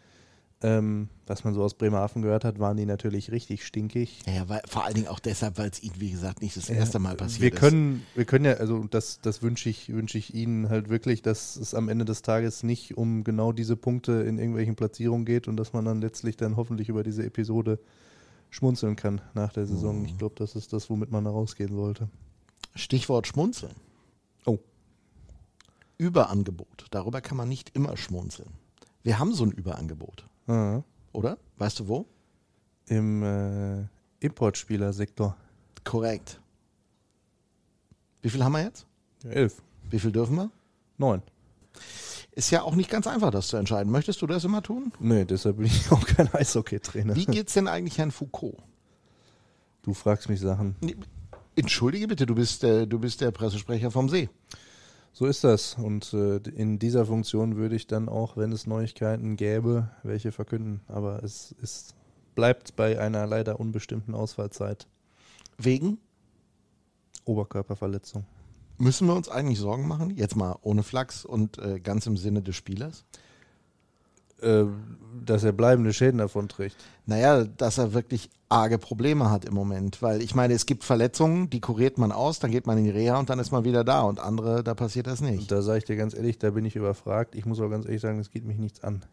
Ähm, was man so aus Bremerhaven gehört hat, waren die natürlich richtig stinkig. Ja, weil, vor allen Dingen auch deshalb, weil es Ihnen, wie gesagt, nicht das erste Mal passiert wir ist. können, wir können ja, also das, das wünsche ich, wünsche ich Ihnen halt wirklich, dass es am Ende des Tages nicht um genau diese Punkte in irgendwelchen Platzierungen geht und dass man dann letztlich dann hoffentlich über diese Episode schmunzeln kann nach der Saison. Ich glaube, das ist das, womit man da rausgehen sollte. Stichwort Schmunzeln. Oh. Überangebot. Darüber kann man nicht immer schmunzeln. Wir haben so ein Überangebot, Ah, oder? Weißt du wo? Im äh, Importspielersektor. Korrekt. Wie viel haben wir jetzt? Elf. Wie viel dürfen wir? Neun. Ist ja auch nicht ganz einfach, das zu entscheiden. Möchtest du das immer tun? Nee, deshalb bin ich auch kein Eishockey-Trainer. Wie geht's denn eigentlich Herrn Foucault? Du fragst mich Sachen. Nee, Entschuldige bitte, du bist, der, du bist der Pressesprecher vom See. So ist das. Und äh, in dieser Funktion würde ich dann auch, wenn es Neuigkeiten gäbe, welche verkünden. Aber es ist, bleibt bei einer leider unbestimmten Ausfallzeit. Wegen? Oberkörperverletzung. Müssen wir uns eigentlich Sorgen machen? Jetzt mal ohne Flachs und äh, ganz im Sinne des Spielers? Äh, dass er bleibende Schäden davon trägt. Naja, dass er wirklich arge Probleme hat im Moment. Weil ich meine, es gibt Verletzungen, die kuriert man aus, dann geht man in die Reha und dann ist man wieder da. Und andere, da passiert das Und nicht. da sage ich dir ganz ehrlich, da bin ich überfragt. Ich muss auch ganz ehrlich sagen, es geht mich nichts an.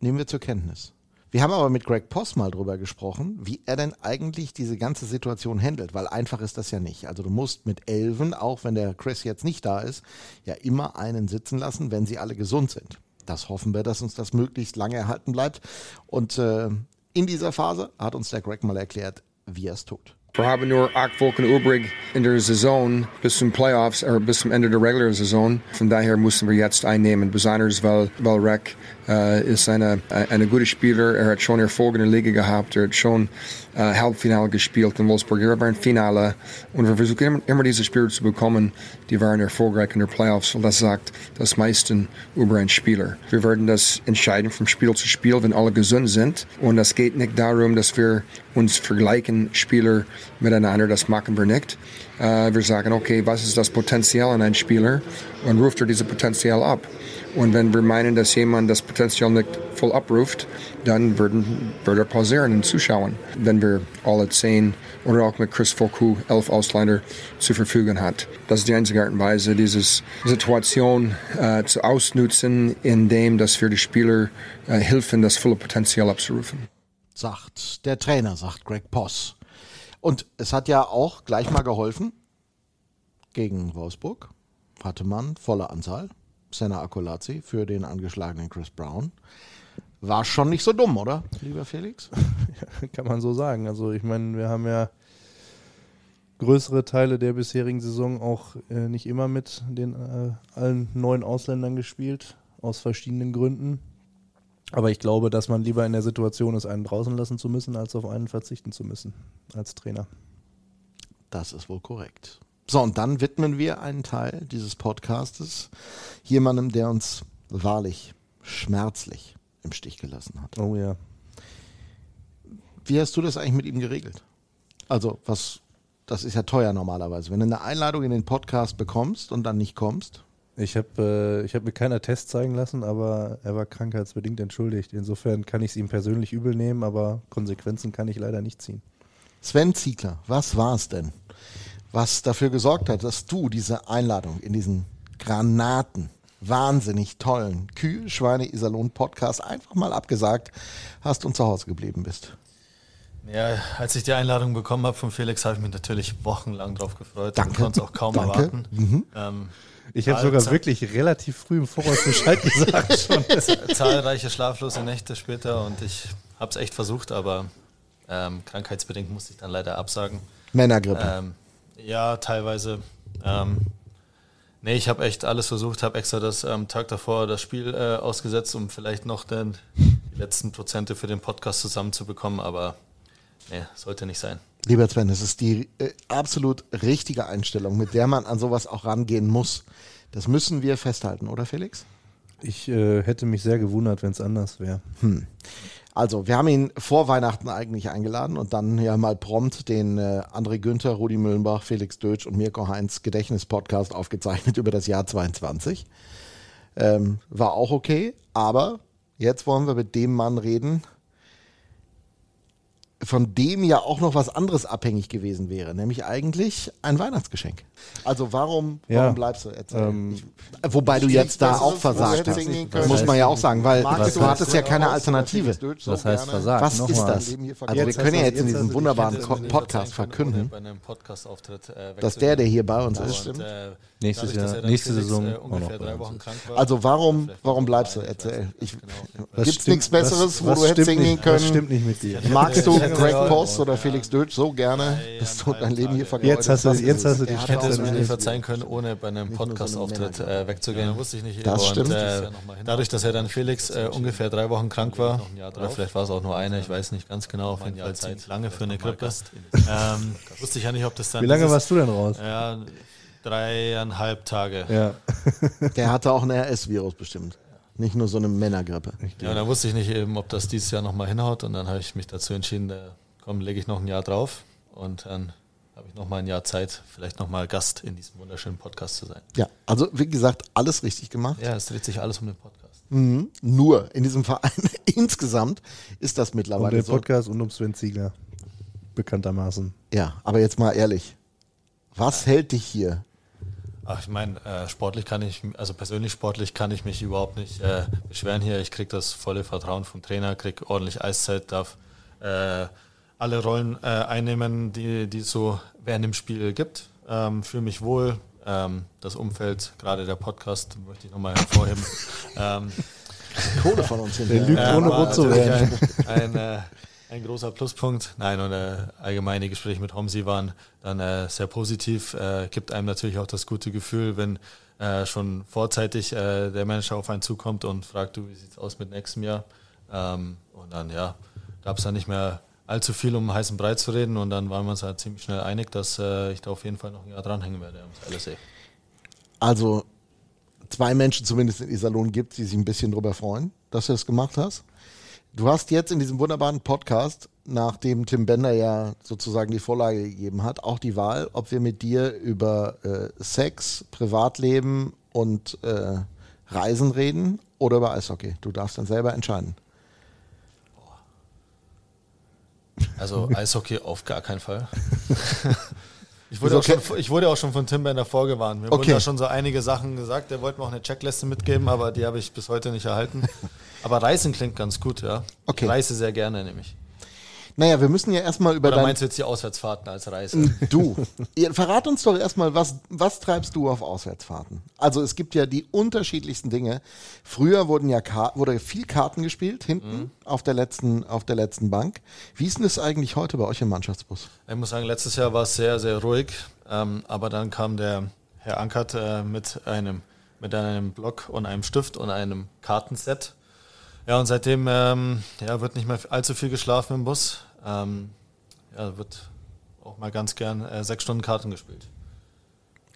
Nehmen wir zur Kenntnis. Wir haben aber mit Greg Poss mal drüber gesprochen, wie er denn eigentlich diese ganze Situation handelt, weil einfach ist das ja nicht. Also du musst mit Elven, auch wenn der Chris jetzt nicht da ist, ja immer einen sitzen lassen, wenn sie alle gesund sind. Das hoffen wir, dass uns das möglichst lange erhalten bleibt. Und äh, in dieser Phase hat uns der Greg mal erklärt, wie er es tut. Wir haben nur acht Wochen übrig in der Saison bis zum Playoffs oder bis zum Ende der regulären Saison. Von daher müssen wir jetzt einnehmen, besonders weil, weil Reck äh, ist eine, eine gute Spieler. Er hat schon Erfolg in der Liga gehabt. Er hat schon äh, Halbfinale gespielt in Wolfsburg. Er war im Finale. Und wir versuchen immer, immer diese Spieler zu bekommen, die waren erfolgreich in der Playoffs. Und das sagt das meiste über einen Spieler. Wir werden das entscheiden vom Spiel zu Spiel, wenn alle gesund sind. Und es geht nicht darum, dass wir uns vergleichen, Spieler miteinander. Das machen wir nicht. Äh, wir sagen, okay, was ist das Potenzial in einem Spieler? Und ruft er dieses Potenzial ab? Und wenn wir meinen, dass jemand das Potenzial nicht voll abruft, dann würden, würde er pausieren und zuschauen, wenn wir alle zehn oder auch mit Chris Foucault elf Ausländer zur Verfügung hat. Das ist die einzige Art und Weise, diese Situation äh, zu ausnutzen, indem dass wir die Spieler äh, helfen, das volle Potenzial abzurufen. sagt der Trainer, sagt Greg Poss. Und es hat ja auch gleich mal geholfen. Gegen Wolfsburg hatte man volle Anzahl. Senna Akolazzi für den angeschlagenen Chris Brown. War schon nicht so dumm, oder, lieber Felix? Kann man so sagen. Also ich meine, wir haben ja größere Teile der bisherigen Saison auch äh, nicht immer mit den äh, allen neuen Ausländern gespielt, aus verschiedenen Gründen. Aber ich glaube, dass man lieber in der Situation ist, einen draußen lassen zu müssen, als auf einen verzichten zu müssen als Trainer. Das ist wohl korrekt. So, und dann widmen wir einen Teil dieses Podcastes jemandem, der uns wahrlich schmerzlich im Stich gelassen hat. Oh ja. Wie hast du das eigentlich mit ihm geregelt? Also, was, das ist ja teuer normalerweise. Wenn du eine Einladung in den Podcast bekommst und dann nicht kommst, Ich habe äh, ich hab mir keiner Test zeigen lassen, aber er war krankheitsbedingt entschuldigt. Insofern kann ich es ihm persönlich übel nehmen, aber Konsequenzen kann ich leider nicht ziehen. Sven Ziegler, was war es denn, was dafür gesorgt hat, dass du diese Einladung in diesen Granaten, wahnsinnig tollen Kühe, Schweine, Iserlohn Podcast einfach mal abgesagt hast und zu Hause geblieben bist? Ja, als ich die Einladung bekommen habe von Felix, habe ich mich natürlich wochenlang drauf gefreut Danke. und konnte es auch kaum Danke. erwarten. Mhm. Ähm, Ich habe sogar wirklich relativ früh im Voraus Bescheid gesagt schon. zahlreiche schlaflose Nächte später und ich habe es echt versucht, aber ähm, krankheitsbedingt musste ich dann leider absagen. Männergrippe. Ähm, ja, teilweise. Ähm, Nee, ich habe echt alles versucht, habe extra das am Tag davor das Spiel äh, ausgesetzt, um vielleicht noch den, die letzten Prozente für den Podcast zusammenzubekommen, aber nee, sollte nicht sein. Lieber Sven, das ist die äh, absolut richtige Einstellung, mit der man an sowas auch rangehen muss. Das müssen wir festhalten, oder Felix? Ich äh, hätte mich sehr gewundert, wenn es anders wäre. Also, wir haben ihn vor Weihnachten eigentlich eingeladen und dann ja mal prompt den äh, André Günther, Rudi Müllenbach, Felix Dötsch und Mirko Heinz Gedächtnispodcast aufgezeichnet über das Jahr 22. Ähm, war auch okay, aber jetzt wollen wir mit dem Mann reden, von dem ja auch noch was anderes abhängig gewesen wäre, nämlich eigentlich ein Weihnachtsgeschenk. Also warum, Ja. warum bleibst du jetzt? Ähm, ich, wobei du jetzt da auch versagt hast, muss man ja auch sagen, weil Was du hattest ja keine Alternative. Was heißt versagt? Was ist Nochmal. das? Also wir können ja jetzt in diesem wunderbaren Podcast verkünden, äh, dass der, der hier bei uns ist, stimmt. Nächstes dadurch, Jahr- nächste Felix, Saison äh, auch ungefähr drei Wochen krank war. Also warum, warum bleibst du? Ich, genau. Gibt's stimmt- nichts Besseres, was- wo was du hättest hingehen können? stimmt nicht mit dir? Magst du Greg Post oder Felix Dötsch so gerne, dass du dein Leben hier vergeudest? Jetzt hast du- jetzt es? hast du die Ich hätte es mir nicht verzeihen können, ohne bei einem Podcast-Auftritt äh, wegzugehen. Ja, wusste ich nicht. Das und, stimmt. Äh, dadurch, dass er dann Felix äh, ungefähr drei Wochen krank war, oder vielleicht war es auch nur eine, ich weiß nicht ganz genau, auf jeden Fall lange für eine Grippe. Ähm, wusste ich ja nicht, ob das dann. Wie lange warst du denn raus? Ja, dreieinhalb Tage. Ja. Der hatte auch ein RS-Virus bestimmt. Nicht nur so eine Männergrippe. Ja, und dann wusste ich nicht eben, ob das dieses Jahr nochmal hinhaut. Und dann habe ich mich dazu entschieden, äh, komm, lege ich noch ein Jahr drauf. Und dann habe ich nochmal ein Jahr Zeit, vielleicht nochmal Gast in diesem wunderschönen Podcast zu sein. Ja, also wie gesagt, alles richtig gemacht. Ja, es dreht sich alles um den Podcast. Mhm. Nur in diesem Verein insgesamt ist das Um mittlerweile den so. Podcast und um Sven Ziegler. Bekanntermaßen. Ja, aber jetzt mal ehrlich. Was hält dich hier? Ach, ich meine, äh, sportlich kann ich, also persönlich sportlich kann ich mich überhaupt nicht äh, beschweren hier. Ich kriege das volle Vertrauen vom Trainer, kriege ordentlich Eiszeit, darf äh, alle Rollen äh, einnehmen, die, die es so während dem Spiel gibt. Ähm, Fühle mich wohl. Ähm, das Umfeld, gerade der Podcast, möchte ich nochmal hervorheben. ähm, Kohle von uns Der hinterher. lügt äh, ohne war rot zu werden. Ein, ein, äh, ein großer Pluspunkt. Nein, und äh, allgemeine Gespräche mit Homsi waren dann äh, sehr positiv. Äh, gibt einem natürlich auch das gute Gefühl, wenn äh, schon vorzeitig äh, der Manager auf einen zukommt und fragt, du, wie sieht's aus mit nächstem Jahr? Ähm, und dann, ja, gab es dann nicht mehr allzu viel um heißen Brei zu reden und dann waren wir uns halt ziemlich schnell einig, dass äh, ich da auf jeden Fall noch ein Jahr dranhängen werde am LSE. Also zwei Menschen zumindest in Iserlohn gibt, die sich ein bisschen drüber freuen, dass du das gemacht hast. Du hast jetzt in diesem wunderbaren Podcast, nachdem Tim Bender ja sozusagen die Vorlage gegeben hat, auch die Wahl, ob wir mit dir über äh, Sex, Privatleben und äh, Reisen reden oder über Eishockey. Du darfst dann selber entscheiden. Also Eishockey auf gar keinen Fall. Ich wurde, auch schon, ich wurde auch schon von Tim Bender vorgewarnt. Mir Okay. wurden da schon so einige Sachen gesagt. Der wollte mir auch eine Checkliste mitgeben, aber die habe ich bis heute nicht erhalten. Aber Reisen klingt ganz gut, ja. Okay. Ich reise sehr gerne nämlich. Naja, wir müssen ja erstmal über Oder dein... meinst du jetzt die Auswärtsfahrten als Reise? Du, ja, verrat uns doch erstmal, was, was treibst du auf Auswärtsfahrten? Also es gibt ja die unterschiedlichsten Dinge. Früher wurden ja Kar wurde viel Karten gespielt, hinten auf, der letzten, auf der letzten Bank. Wie ist denn das eigentlich heute bei euch im Mannschaftsbus? Ich muss sagen, letztes Jahr war es sehr, sehr ruhig. Ähm, aber dann kam der Herr Ankert äh, mit, einem, mit einem Block und einem Stift und einem Kartenset. Ja, und seitdem ähm, ja, wird nicht mehr allzu viel geschlafen im Bus. Ähm, ja, wird auch mal ganz gern äh, sechs Stunden Karten gespielt.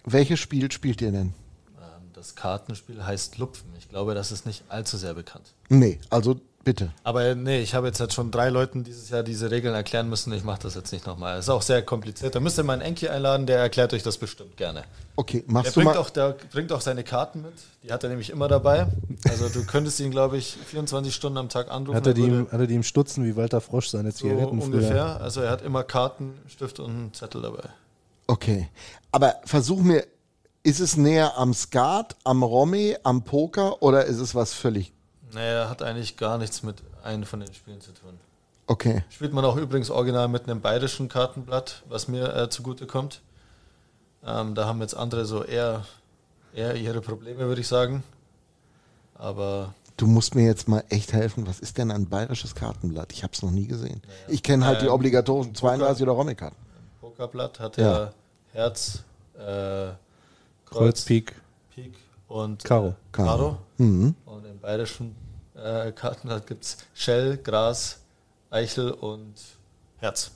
Welches Spiel spielt ihr denn? Ähm, das Kartenspiel heißt Lupfen. Ich glaube, das ist nicht allzu sehr bekannt. Nee, also bitte. Aber nee, ich habe jetzt halt schon drei Leuten dieses Jahr diese Regeln erklären müssen. Ich mache das jetzt nicht nochmal. Das ist auch sehr kompliziert. Da müsst ihr mal einen Enki einladen, der erklärt euch das bestimmt gerne. Okay, Der machst du bringt mal... auch, der bringt auch seine Karten mit. Die hat er nämlich immer dabei. Also du könntest ihn, glaube ich, 24 Stunden am Tag anrufen. Hat er, die, im- hat er die im Stutzen wie Walter Frosch seine so Zigaretten früher? ungefähr. Also er hat immer Karten, Stift und einen Zettel dabei. Okay, aber versuch mir, ist es näher am Skat, am Romy, am Poker oder ist es was völlig... Naja, hat eigentlich gar nichts mit einem von den Spielen zu tun. Okay, Spielt man auch übrigens original mit einem bayerischen Kartenblatt, was mir äh, zugute kommt. Ähm, da haben jetzt andere so eher, eher ihre Probleme, würde ich sagen. Aber du musst mir jetzt mal echt helfen. Was ist denn ein bayerisches Kartenblatt? Ich habe es noch nie gesehen. Ich kenne halt die Ähm, obligatorischen 32 oder Romy-Karten. Pokerblatt hat Ja. ja, Herz, äh, Kreuz, Kreuz, Pik. Pik und Karo. Äh, Karo. Karo. Mhm. Bayerischen äh, Karten gibt es Shell, Gras, Eichel und Herz.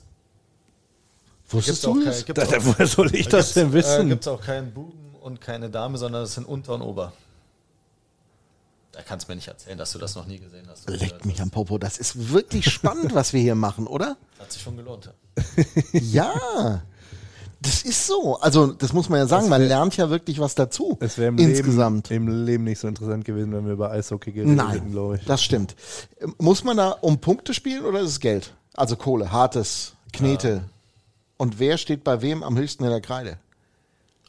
Wusstest du das? Da, auch- woher soll ich das denn Äh, wissen? gibt es auch keinen Buben und keine Dame, sondern es sind Unter und Ober. Da kannst du mir nicht erzählen, dass du das noch nie gesehen hast. Leckt mich am Popo. Das ist wirklich spannend, was wir hier machen, oder? Hat sich schon gelohnt. Ja. Das ist so. Also, das muss man ja sagen. Man lernt ja wirklich was dazu. es wäre im Insgesamt. Leben, im Leben nicht so interessant gewesen, wenn wir über Eishockey geredet hätten, Nein, glaube ich. das stimmt. Muss man da um Punkte spielen oder ist es Geld? Also Kohle, hartes, Knete. Und wer steht bei wem am höchsten in der Kreide?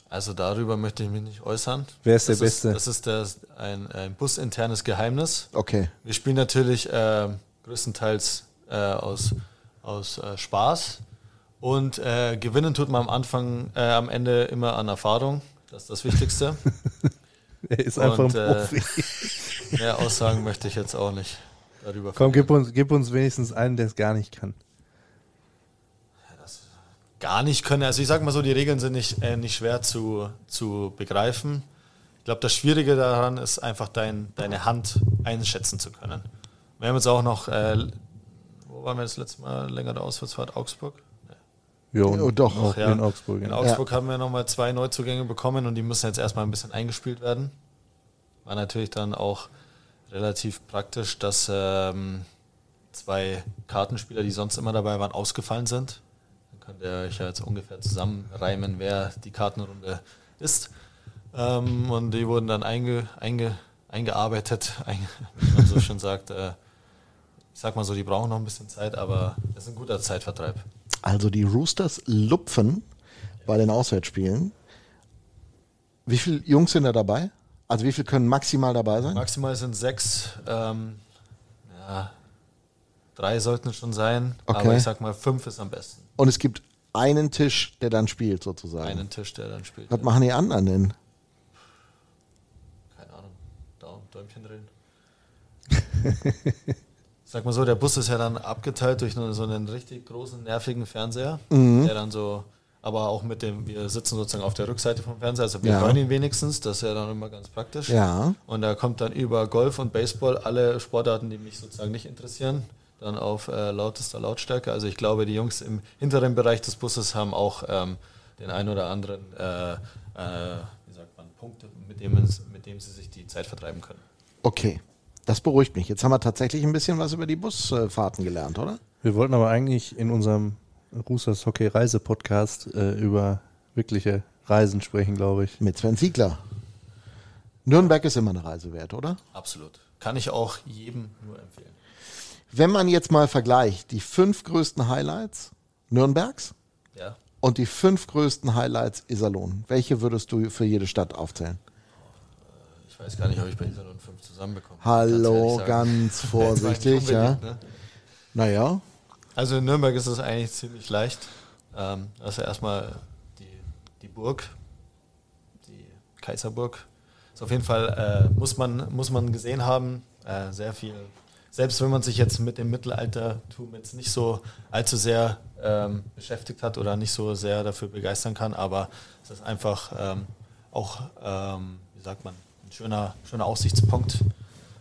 Also darüber möchte ich mich nicht äußern. Wer ist der das Beste? Ist, das ist das, ein, ein businternes Geheimnis. Okay. Wir spielen natürlich äh, größtenteils äh, aus, aus äh, Spaß. Und äh, gewinnen tut man am Anfang, äh, am Ende immer an Erfahrung. Das ist das Wichtigste. Er ist einfach ein Und, äh, Profi. Mehr Aussagen möchte ich jetzt auch nicht darüber Komm, gib uns, gib uns wenigstens einen, der es gar nicht kann. gar nicht können. Also ich sag mal so, die Regeln sind nicht, äh, nicht schwer zu, zu begreifen. Ich glaube, das Schwierige daran ist einfach dein, deine Hand einschätzen zu können. Wir haben jetzt auch noch, äh, wo waren wir das letzte Mal, längere Auswärtsfahrt, Augsburg? Ja, und Oh, doch. Auch Ja. in Augsburg. In Ja. Augsburg haben wir nochmal zwei Neuzugänge bekommen und die müssen jetzt erstmal ein bisschen eingespielt werden. War natürlich dann auch relativ praktisch, dass ähm, zwei Kartenspieler, die sonst immer dabei waren, ausgefallen sind. Dann könnt ihr euch ja jetzt ungefähr zusammenreimen, wer die Kartenrunde ist. Ähm, und die wurden dann einge, einge, eingearbeitet, einge, wie man so schön sagt. Äh, ich sag mal so, die brauchen noch ein bisschen Zeit, aber es ist ein guter Zeitvertreib. Also die Roosters lupfen bei den Auswärtsspielen. Wie viele Jungs sind da dabei? Also wie viele können maximal dabei sein? Maximal sind sechs. Ähm, ja, drei sollten es schon sein. Okay. Aber ich sag mal, fünf ist am besten. Und es gibt einen Tisch, der dann spielt sozusagen. Einen Tisch, der dann spielt. Was machen die anderen denn? Keine Ahnung. Daumen, Däumchen drehen. Sag mal so, der Bus ist ja dann abgeteilt durch so einen richtig großen, nervigen Fernseher, Mhm. der dann so, aber auch mit dem, wir sitzen sozusagen auf der Rückseite vom Fernseher, also wir Ja. hören ihn wenigstens, das ist ja dann immer ganz praktisch. Ja. Und da kommt dann über Golf und Baseball alle Sportarten, die mich sozusagen nicht interessieren, dann auf äh, lautester Lautstärke. Also ich glaube, die Jungs im hinteren Bereich des Busses haben auch ähm, den ein oder anderen, äh, äh, wie sagt man, Punkte, mit dem, mit dem sie sich die Zeit vertreiben können. Okay. Das beruhigt mich. Jetzt haben wir tatsächlich ein bisschen was über die Busfahrten gelernt, oder? Wir wollten aber eigentlich in unserem Roosters Hockey Reise Podcast äh, über wirkliche Reisen sprechen, glaube ich. Mit Sven Ziegler. Nürnberg ist immer eine Reise wert, oder? Absolut. Kann ich auch jedem nur empfehlen. Wenn man jetzt mal vergleicht, die fünf größten Highlights Nürnbergs Ja. und die fünf größten Highlights Iserlohn, welche würdest du für jede Stadt aufzählen? Ich weiß gar nicht, ob ich bei Iserlohn 5 zusammenbekomme. Hallo, Ganz, vorsichtig, ja. ne? Naja, Also in Nürnberg ist es eigentlich ziemlich leicht. Ähm, das ist ja erstmal die, die Burg, die Kaiserburg. Ist auf jeden Fall, äh, muss, man, muss man gesehen haben, äh, sehr viel. Selbst wenn man sich jetzt mit dem Mittelaltertum jetzt nicht so allzu sehr ähm, beschäftigt hat oder nicht so sehr dafür begeistern kann, aber es ist einfach ähm, auch, ähm, wie sagt man, schöner, schöner Aussichtspunkt.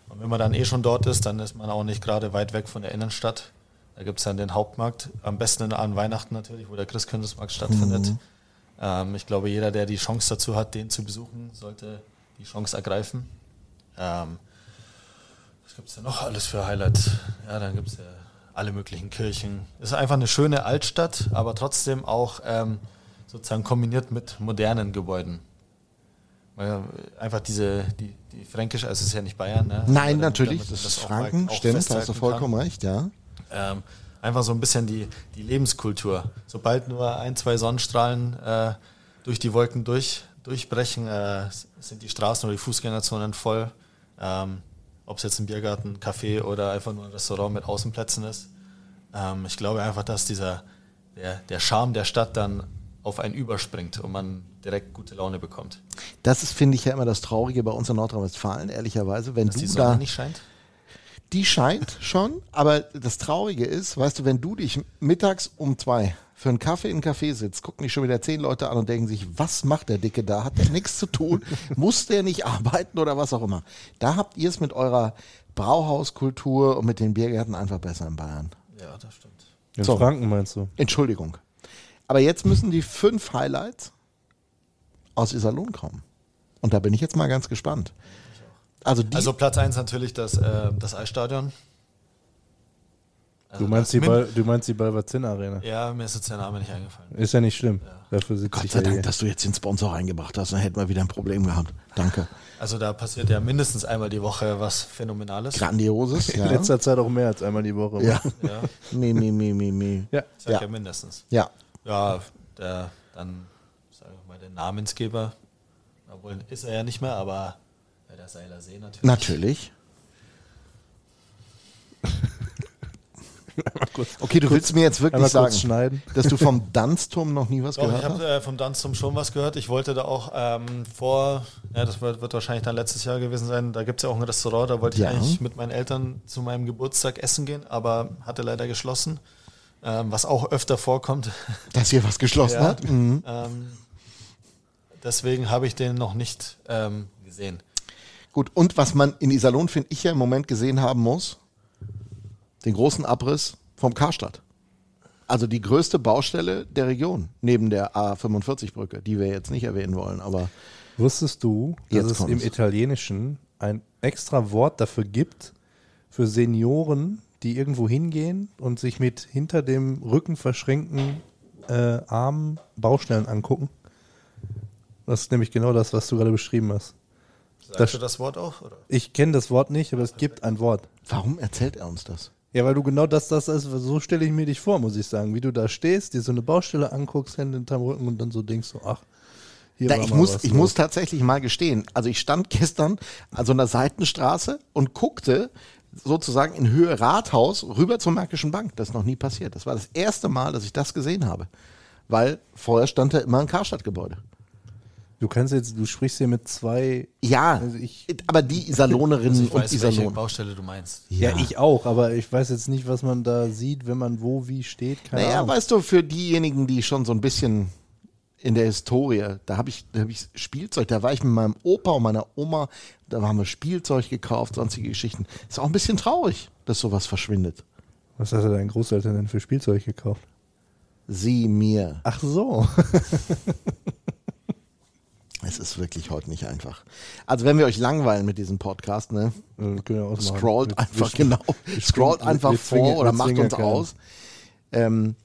Und wenn man dann eh schon dort ist, dann ist man auch nicht gerade weit weg von der Innenstadt. Da gibt es dann den Hauptmarkt, am besten an Weihnachten natürlich, wo der Christkindlesmarkt stattfindet. Mhm. Ähm, ich glaube, jeder, der die Chance dazu hat, den zu besuchen, sollte die Chance ergreifen. Ähm, was gibt es denn noch alles für Highlights? Ja, dann gibt es ja alle möglichen Kirchen. Es ist einfach eine schöne Altstadt, aber trotzdem auch ähm, sozusagen kombiniert mit modernen Gebäuden. Einfach diese, die, die Fränkische, also es ist ja nicht Bayern, ne? nein, Damit- natürlich, damit das ist Franken, auch stimmt, hast du vollkommen kann. recht, ja. Ähm, einfach so ein bisschen die, die Lebenskultur. Sobald nur ein, zwei Sonnenstrahlen äh, durch die Wolken durch, durchbrechen, äh, sind die Straßen oder die Fußgängerzonen voll. Ähm, Ob es jetzt ein Biergarten, ein Café oder einfach nur ein Restaurant mit Außenplätzen ist. Ähm, ich glaube einfach, dass dieser der, der Charme der Stadt dann auf einen überspringt und man direkt gute Laune bekommt. Das ist, finde ich, ja immer das Traurige bei uns in Nordrhein-Westfalen, ehrlicherweise, wenn Dass die du Sonne da. nicht scheint. Die scheint schon, aber das Traurige ist, weißt du, wenn du dich mittags um zwei für einen Kaffee in einen Café sitzt, gucken dich schon wieder zehn Leute an und denken sich, was macht der Dicke da? Hat der nichts zu tun? Muss der nicht arbeiten oder was auch immer? Da habt ihr es mit eurer Brauhauskultur und mit den Biergärten einfach besser in Bayern. Ja, das stimmt. In So. Franken meinst du? Entschuldigung. Aber jetzt müssen die fünf Highlights aus Iserlohn kommen. Und da bin ich jetzt mal ganz gespannt. Also die, Also Platz 1 natürlich das, äh, das Eisstadion. Also Du meinst, die das Min- Bal du meinst die Balvazin Arena? Ja, mir ist jetzt der Name nicht eingefallen. Ist ja nicht schlimm. Dafür sitze Gott sei ja Dank, hier. dass du jetzt den Sponsor reingebracht hast, dann hätten wir wieder ein Problem gehabt. Danke. Also da passiert ja mindestens einmal die Woche was Phänomenales. Grandioses. In Ja. letzter Zeit auch mehr als einmal die Woche. ja. Ja, Mi, mi, mi, mi, mi. Ja. ich sag Ja. ja. mindestens. Ja. Ja, der, dann, sag ich mal, der Namensgeber, obwohl ist er ja nicht mehr, aber ja, der Seiler See natürlich. Natürlich. Okay, du willst mir jetzt wirklich sagen, kurz schneiden. dass du vom Danzturm noch nie was Doch, gehört ich hast? habe äh, vom Dunstum schon was gehört. Ich wollte da auch ähm, vor, ja, das wird, wird wahrscheinlich dann letztes Jahr gewesen sein, da gibt es ja auch ein Restaurant, da wollte Ja. ich eigentlich mit meinen Eltern zu meinem Geburtstag essen gehen, aber hatte leider geschlossen, ähm, was auch öfter vorkommt. Dass hier was geschlossen Ja. hat? Mhm. ähm, deswegen habe ich den noch nicht ähm, gesehen. Gut, und was man in Iserlohn, finde ich ja im Moment gesehen haben muss, den großen Abriss vom Karstadt. Also die größte Baustelle der Region, neben der A45-Brücke, die wir jetzt nicht erwähnen wollen, aber Wusstest du, dass es kommt's. im Italienischen ein extra Wort dafür gibt, für Senioren, die irgendwo hingehen und sich mit hinter dem Rücken verschränkten äh, Armen Baustellen angucken? Das ist nämlich genau das, was du gerade beschrieben hast. Sagst Das- du das Wort auch? Oder? Ich kenne das Wort nicht, aber es gibt ein Wort. warum erzählt er uns das? Ja, weil du genau das, das ist, so stelle ich mir dich vor, muss ich sagen. Wie du da stehst, dir so eine Baustelle anguckst, Hände hinterm Rücken und dann so denkst so, ach, hier Da, war ich mal muss, was ich los. muss tatsächlich mal gestehen, also ich stand gestern an so einer Seitenstraße und guckte sozusagen in Höhe Rathaus rüber zur Märkischen Bank. Das ist noch nie passiert. Das war das erste Mal, dass ich das gesehen habe. Weil vorher stand da immer ein Karstadtgebäude. Du kannst jetzt, du sprichst hier mit zwei. Ja, Also ich- aber die Iserlohnerinnen Also ich und weiß, welche Iserlohn. Baustelle du meinst. Ja. ich auch, aber ich weiß jetzt nicht, was man da sieht, wenn man wo wie steht. Keine Naja, Ahnung. weißt du, für diejenigen, die schon so ein bisschen in der Historie, da habe ich, da hab ich Spielzeug, da war ich mit meinem Opa und meiner Oma, da haben wir Spielzeug gekauft, sonstige Geschichten. Ist auch ein bisschen traurig, dass sowas verschwindet. Was hat dein Großeltern denn für Spielzeug gekauft? Sie mir. Ach so. Es ist wirklich heute nicht einfach. Also wenn wir euch langweilen mit diesem Podcast, ne, scrollt einfach genau, scrollt einfach vor oder macht uns aus. Ähm,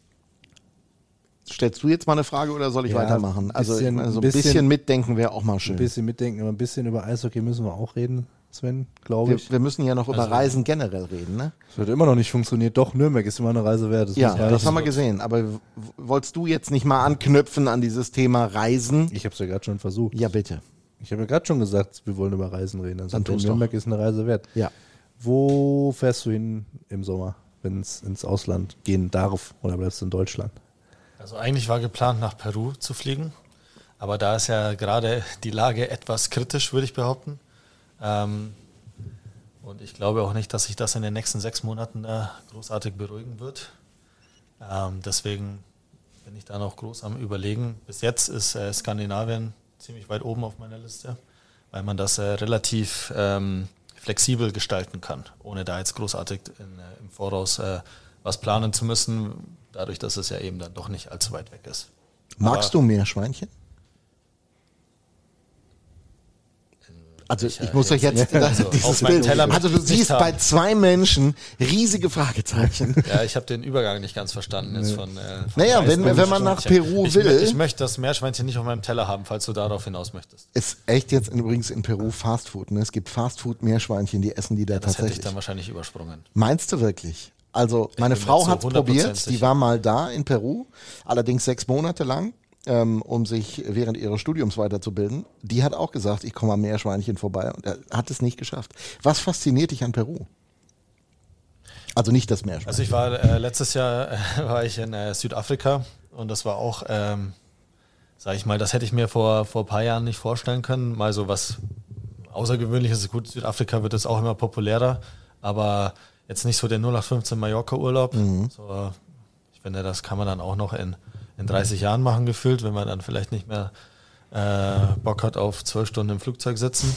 stellst du jetzt mal eine Frage oder soll ich Ja, weitermachen? Also bisschen- meine, so ein bisschen- bisschen mitdenken wäre auch mal schön. Ein bisschen mitdenken, aber ein bisschen über Eishockey müssen wir auch reden, Sven, glaube Wir, ich. wir müssen ja noch über Also- Reisen generell reden, ne? Das hat immer noch nicht funktioniert. Doch, Nürnberg ist immer eine Reise wert. Das Ja, das haben wir gesehen. Aber wolltest du jetzt nicht mal anknüpfen an dieses Thema Reisen? Ich habe es ja gerade schon versucht. Ja, bitte. Ich habe ja gerade schon gesagt, wir wollen über Reisen reden. Also Dann der tu's Nürnberg ist eine Reise wert. Ja. Wo fährst du hin im Sommer, wenn es ins Ausland gehen darf oder bleibst du in Deutschland? Also eigentlich war geplant, nach Peru zu fliegen. Aber da ist ja gerade die Lage etwas kritisch, würde ich behaupten. Ähm, und ich glaube auch nicht, dass sich das in den nächsten sechs Monaten äh, großartig beruhigen wird. Ähm, deswegen bin ich da noch groß am Überlegen. Bis jetzt ist äh, Skandinavien ziemlich weit oben auf meiner Liste, weil man das äh, relativ ähm, flexibel gestalten kann, ohne da jetzt großartig in, äh, im Voraus äh, was planen zu müssen, dadurch, dass es ja eben dann doch nicht allzu weit weg ist. Magst Aber du Meerschweinchen? Also welcher ich muss euch jetzt Hinsicht? Also, dieses Bild. Also du siehst haben. bei zwei Menschen riesige Fragezeichen. Ja, ich habe den Übergang nicht ganz verstanden jetzt von. Äh, von Naja, wenn- wenn man nach Meerschweinchen. Peru ich, will- mö- Ich möchte das Meerschweinchen nicht auf meinem Teller haben, falls du darauf hinaus möchtest. Ist echt jetzt übrigens in Peru Fastfood. Ne? Es gibt Fastfood-Meerschweinchen, die essen die da Das hätte ich tatsächlich. dann wahrscheinlich übersprungen. Meinst du wirklich? Also meine Frau hat 100% probiert, die sicher. war mal da in Peru, allerdings sechs Monate lang, ähm, um sich während ihres Studiums weiterzubilden. Die hat auch gesagt, ich komme am Meerschweinchen vorbei und er hat es nicht geschafft. Was fasziniert dich an Peru? Also nicht das Meerschweinchen. Also ich war äh, letztes Jahr äh, war ich in äh, Südafrika und das war auch, ähm, sag ich mal, das hätte ich mir vor, vor ein paar Jahren nicht vorstellen können. Mal so was Außergewöhnliches. Gut, Südafrika wird jetzt auch immer populärer, aber jetzt nicht so der 0815 Mallorca-Urlaub. So, ich ich finde, das kann man dann auch noch in, in 30 Jahren machen, gefühlt, wenn man dann vielleicht nicht mehr äh, Bock hat auf zwölf Stunden im Flugzeug sitzen.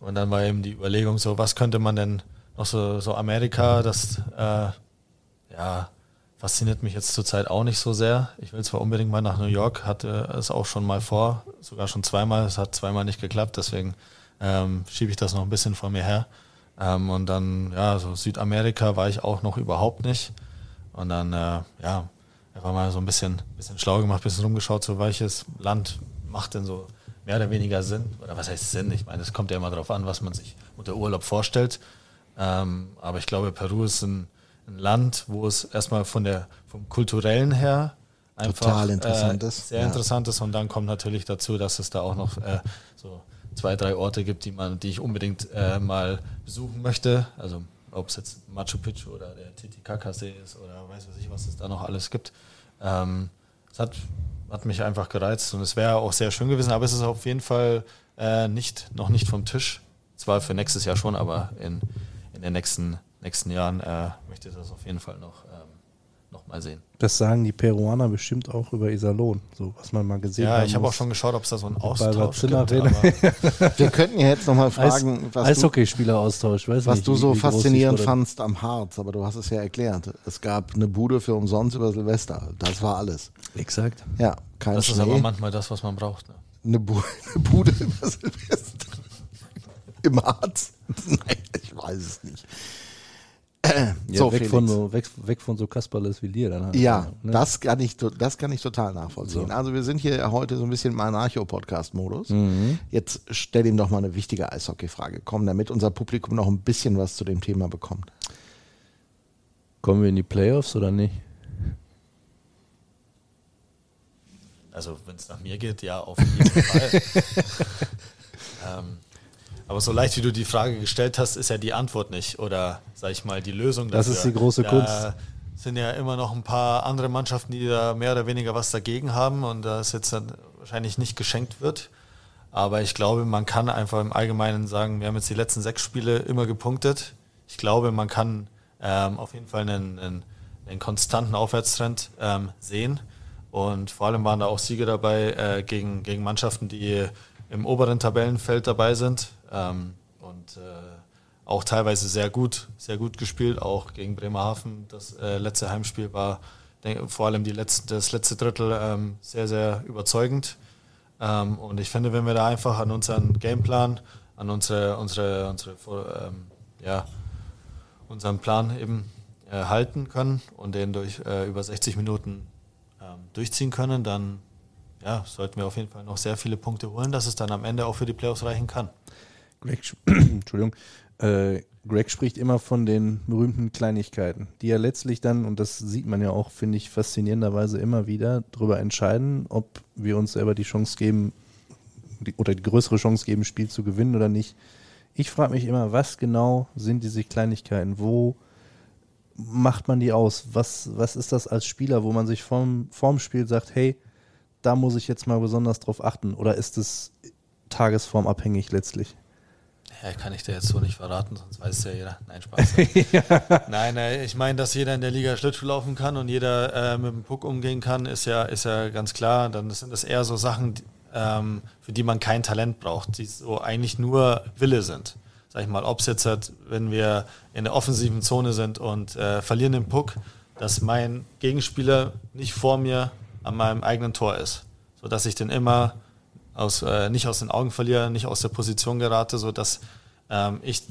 Und dann war eben die Überlegung so, was könnte man denn noch so, so Amerika, das äh, ja, fasziniert mich jetzt zurzeit auch nicht so sehr. Ich will zwar unbedingt mal nach New York, hatte es auch schon mal vor, sogar schon zweimal, es hat zweimal nicht geklappt, deswegen ähm, schiebe ich das noch ein bisschen vor mir her. Ähm, und dann, ja, so Südamerika war ich auch noch überhaupt nicht. Und dann, äh, ja, einfach mal so ein bisschen, bisschen schlau gemacht, ein bisschen rumgeschaut, so welches Land macht denn so mehr oder weniger Sinn. Oder was heißt Sinn? Ich meine, es kommt ja immer darauf an, was man sich unter Urlaub vorstellt. Ähm, aber ich glaube, Peru ist ein, ein, Land, wo es erstmal von der, vom kulturellen her einfach Total interessant äh, ist. sehr Ja. interessant ist. Und dann kommt natürlich dazu, dass es da auch noch äh, so zwei, drei Orte gibt, die man, die ich unbedingt äh, mal besuchen möchte. Also ob es jetzt Machu Picchu oder der Titicaca-See ist oder weiß was ich, was es da noch alles gibt. Ähm, es hat, hat mich einfach gereizt und es wäre auch sehr schön gewesen, aber es ist auf jeden Fall äh, nicht, noch nicht vom Tisch. Zwar für nächstes Jahr schon, aber in, in den nächsten, nächsten Jahren äh, möchte ich das auf jeden Fall noch, ähm, noch mal sehen. Das sagen die Peruaner bestimmt auch über Iserlohn, so was man mal gesehen hat. Ja, ich habe auch schon geschaut, ob es da so einen Austausch gibt. Wir könnten ja jetzt nochmal fragen, was, du, Eishockeyspieleraustausch, was nicht, du so faszinierend fandst am Harz, aber du hast es ja erklärt. Es gab eine Bude für umsonst über Silvester. Das war alles. Exakt. Ja, kein Das ist Schnee. aber manchmal das, was man braucht. Ne? eine, Bu eine Bude über Silvester. Im Harz? Nein, ich weiß es nicht. Äh, Ja, so, weg, Felix. von so, weg, weg von so Kasperles wie dir dann. halt. Ja, Ne? das, kann ich, das kann ich total nachvollziehen. So. Also wir sind hier heute so ein bisschen im Anarcho-Podcast-Modus. Mhm. Jetzt stell ihm doch mal eine wichtige Eishockey-Frage. Komm, damit unser Publikum noch ein bisschen was zu dem Thema bekommt. Kommen wir in die Playoffs oder nicht? Also wenn es nach mir geht, ja, auf jeden Fall. ähm, aber so leicht wie du die Frage gestellt hast, ist ja die Antwort nicht. Oder sag ich mal, die Lösung Das dafür. ist die große da Kunst. sind ja immer noch ein paar andere Mannschaften, die da mehr oder weniger was dagegen haben und das jetzt dann wahrscheinlich nicht geschenkt wird. Aber ich glaube, man kann einfach im Allgemeinen sagen, wir haben jetzt die letzten sechs Spiele immer gepunktet. Ich glaube, man kann ähm, auf jeden Fall einen, einen, einen konstanten Aufwärtstrend ähm, sehen. Und vor allem waren da auch Siege dabei äh, gegen, gegen Mannschaften, die im oberen Tabellenfeld dabei sind. Ähm, und äh, auch teilweise sehr gut, sehr gut gespielt, auch gegen Bremerhaven. Das äh, letzte Heimspiel war denk, vor allem die letzte, das letzte Drittel ähm, sehr, sehr überzeugend. Ähm, und ich finde, wenn wir da einfach an unseren Gameplan, an unsere, unsere, unsere ähm, ja, unseren Plan eben äh, halten können und den durch äh, über 60 Minuten ähm, durchziehen können, dann ja, sollten wir auf jeden Fall noch sehr viele Punkte holen, dass es dann am Ende auch für die Playoffs reichen kann. Greg, Entschuldigung. Äh, Greg spricht immer von den berühmten Kleinigkeiten, die ja letztlich dann, und das sieht man ja auch, finde ich, faszinierenderweise immer wieder, darüber entscheiden, ob wir uns selber die Chance geben die, oder die größere Chance geben, Spiel zu gewinnen oder nicht. Ich frage mich immer, was genau sind diese Kleinigkeiten? Wo macht man die aus? Was, was ist das als Spieler, wo man sich vorm, vorm Spiel sagt, hey, da muss ich jetzt mal besonders drauf achten? Oder ist es tagesformabhängig letztlich? Ja, kann ich dir jetzt so nicht verraten, sonst weiß es ja jeder. Nein, Spaß. Nein, äh, ich meine, dass jeder in der Liga Schlittschuh laufen kann und jeder äh, mit dem Puck umgehen kann, ist ja, ist ja ganz klar. Dann sind das eher so Sachen, ähm, für die man kein Talent braucht, die so eigentlich nur Wille sind. Sag ich mal, ob es jetzt halt, wenn wir in der offensiven Zone sind und äh, verlieren den Puck, dass mein Gegenspieler nicht vor mir an meinem eigenen Tor ist, sodass ich den immer aus, äh, nicht aus den Augen verliere, nicht aus der Position gerate, sodass ähm, ich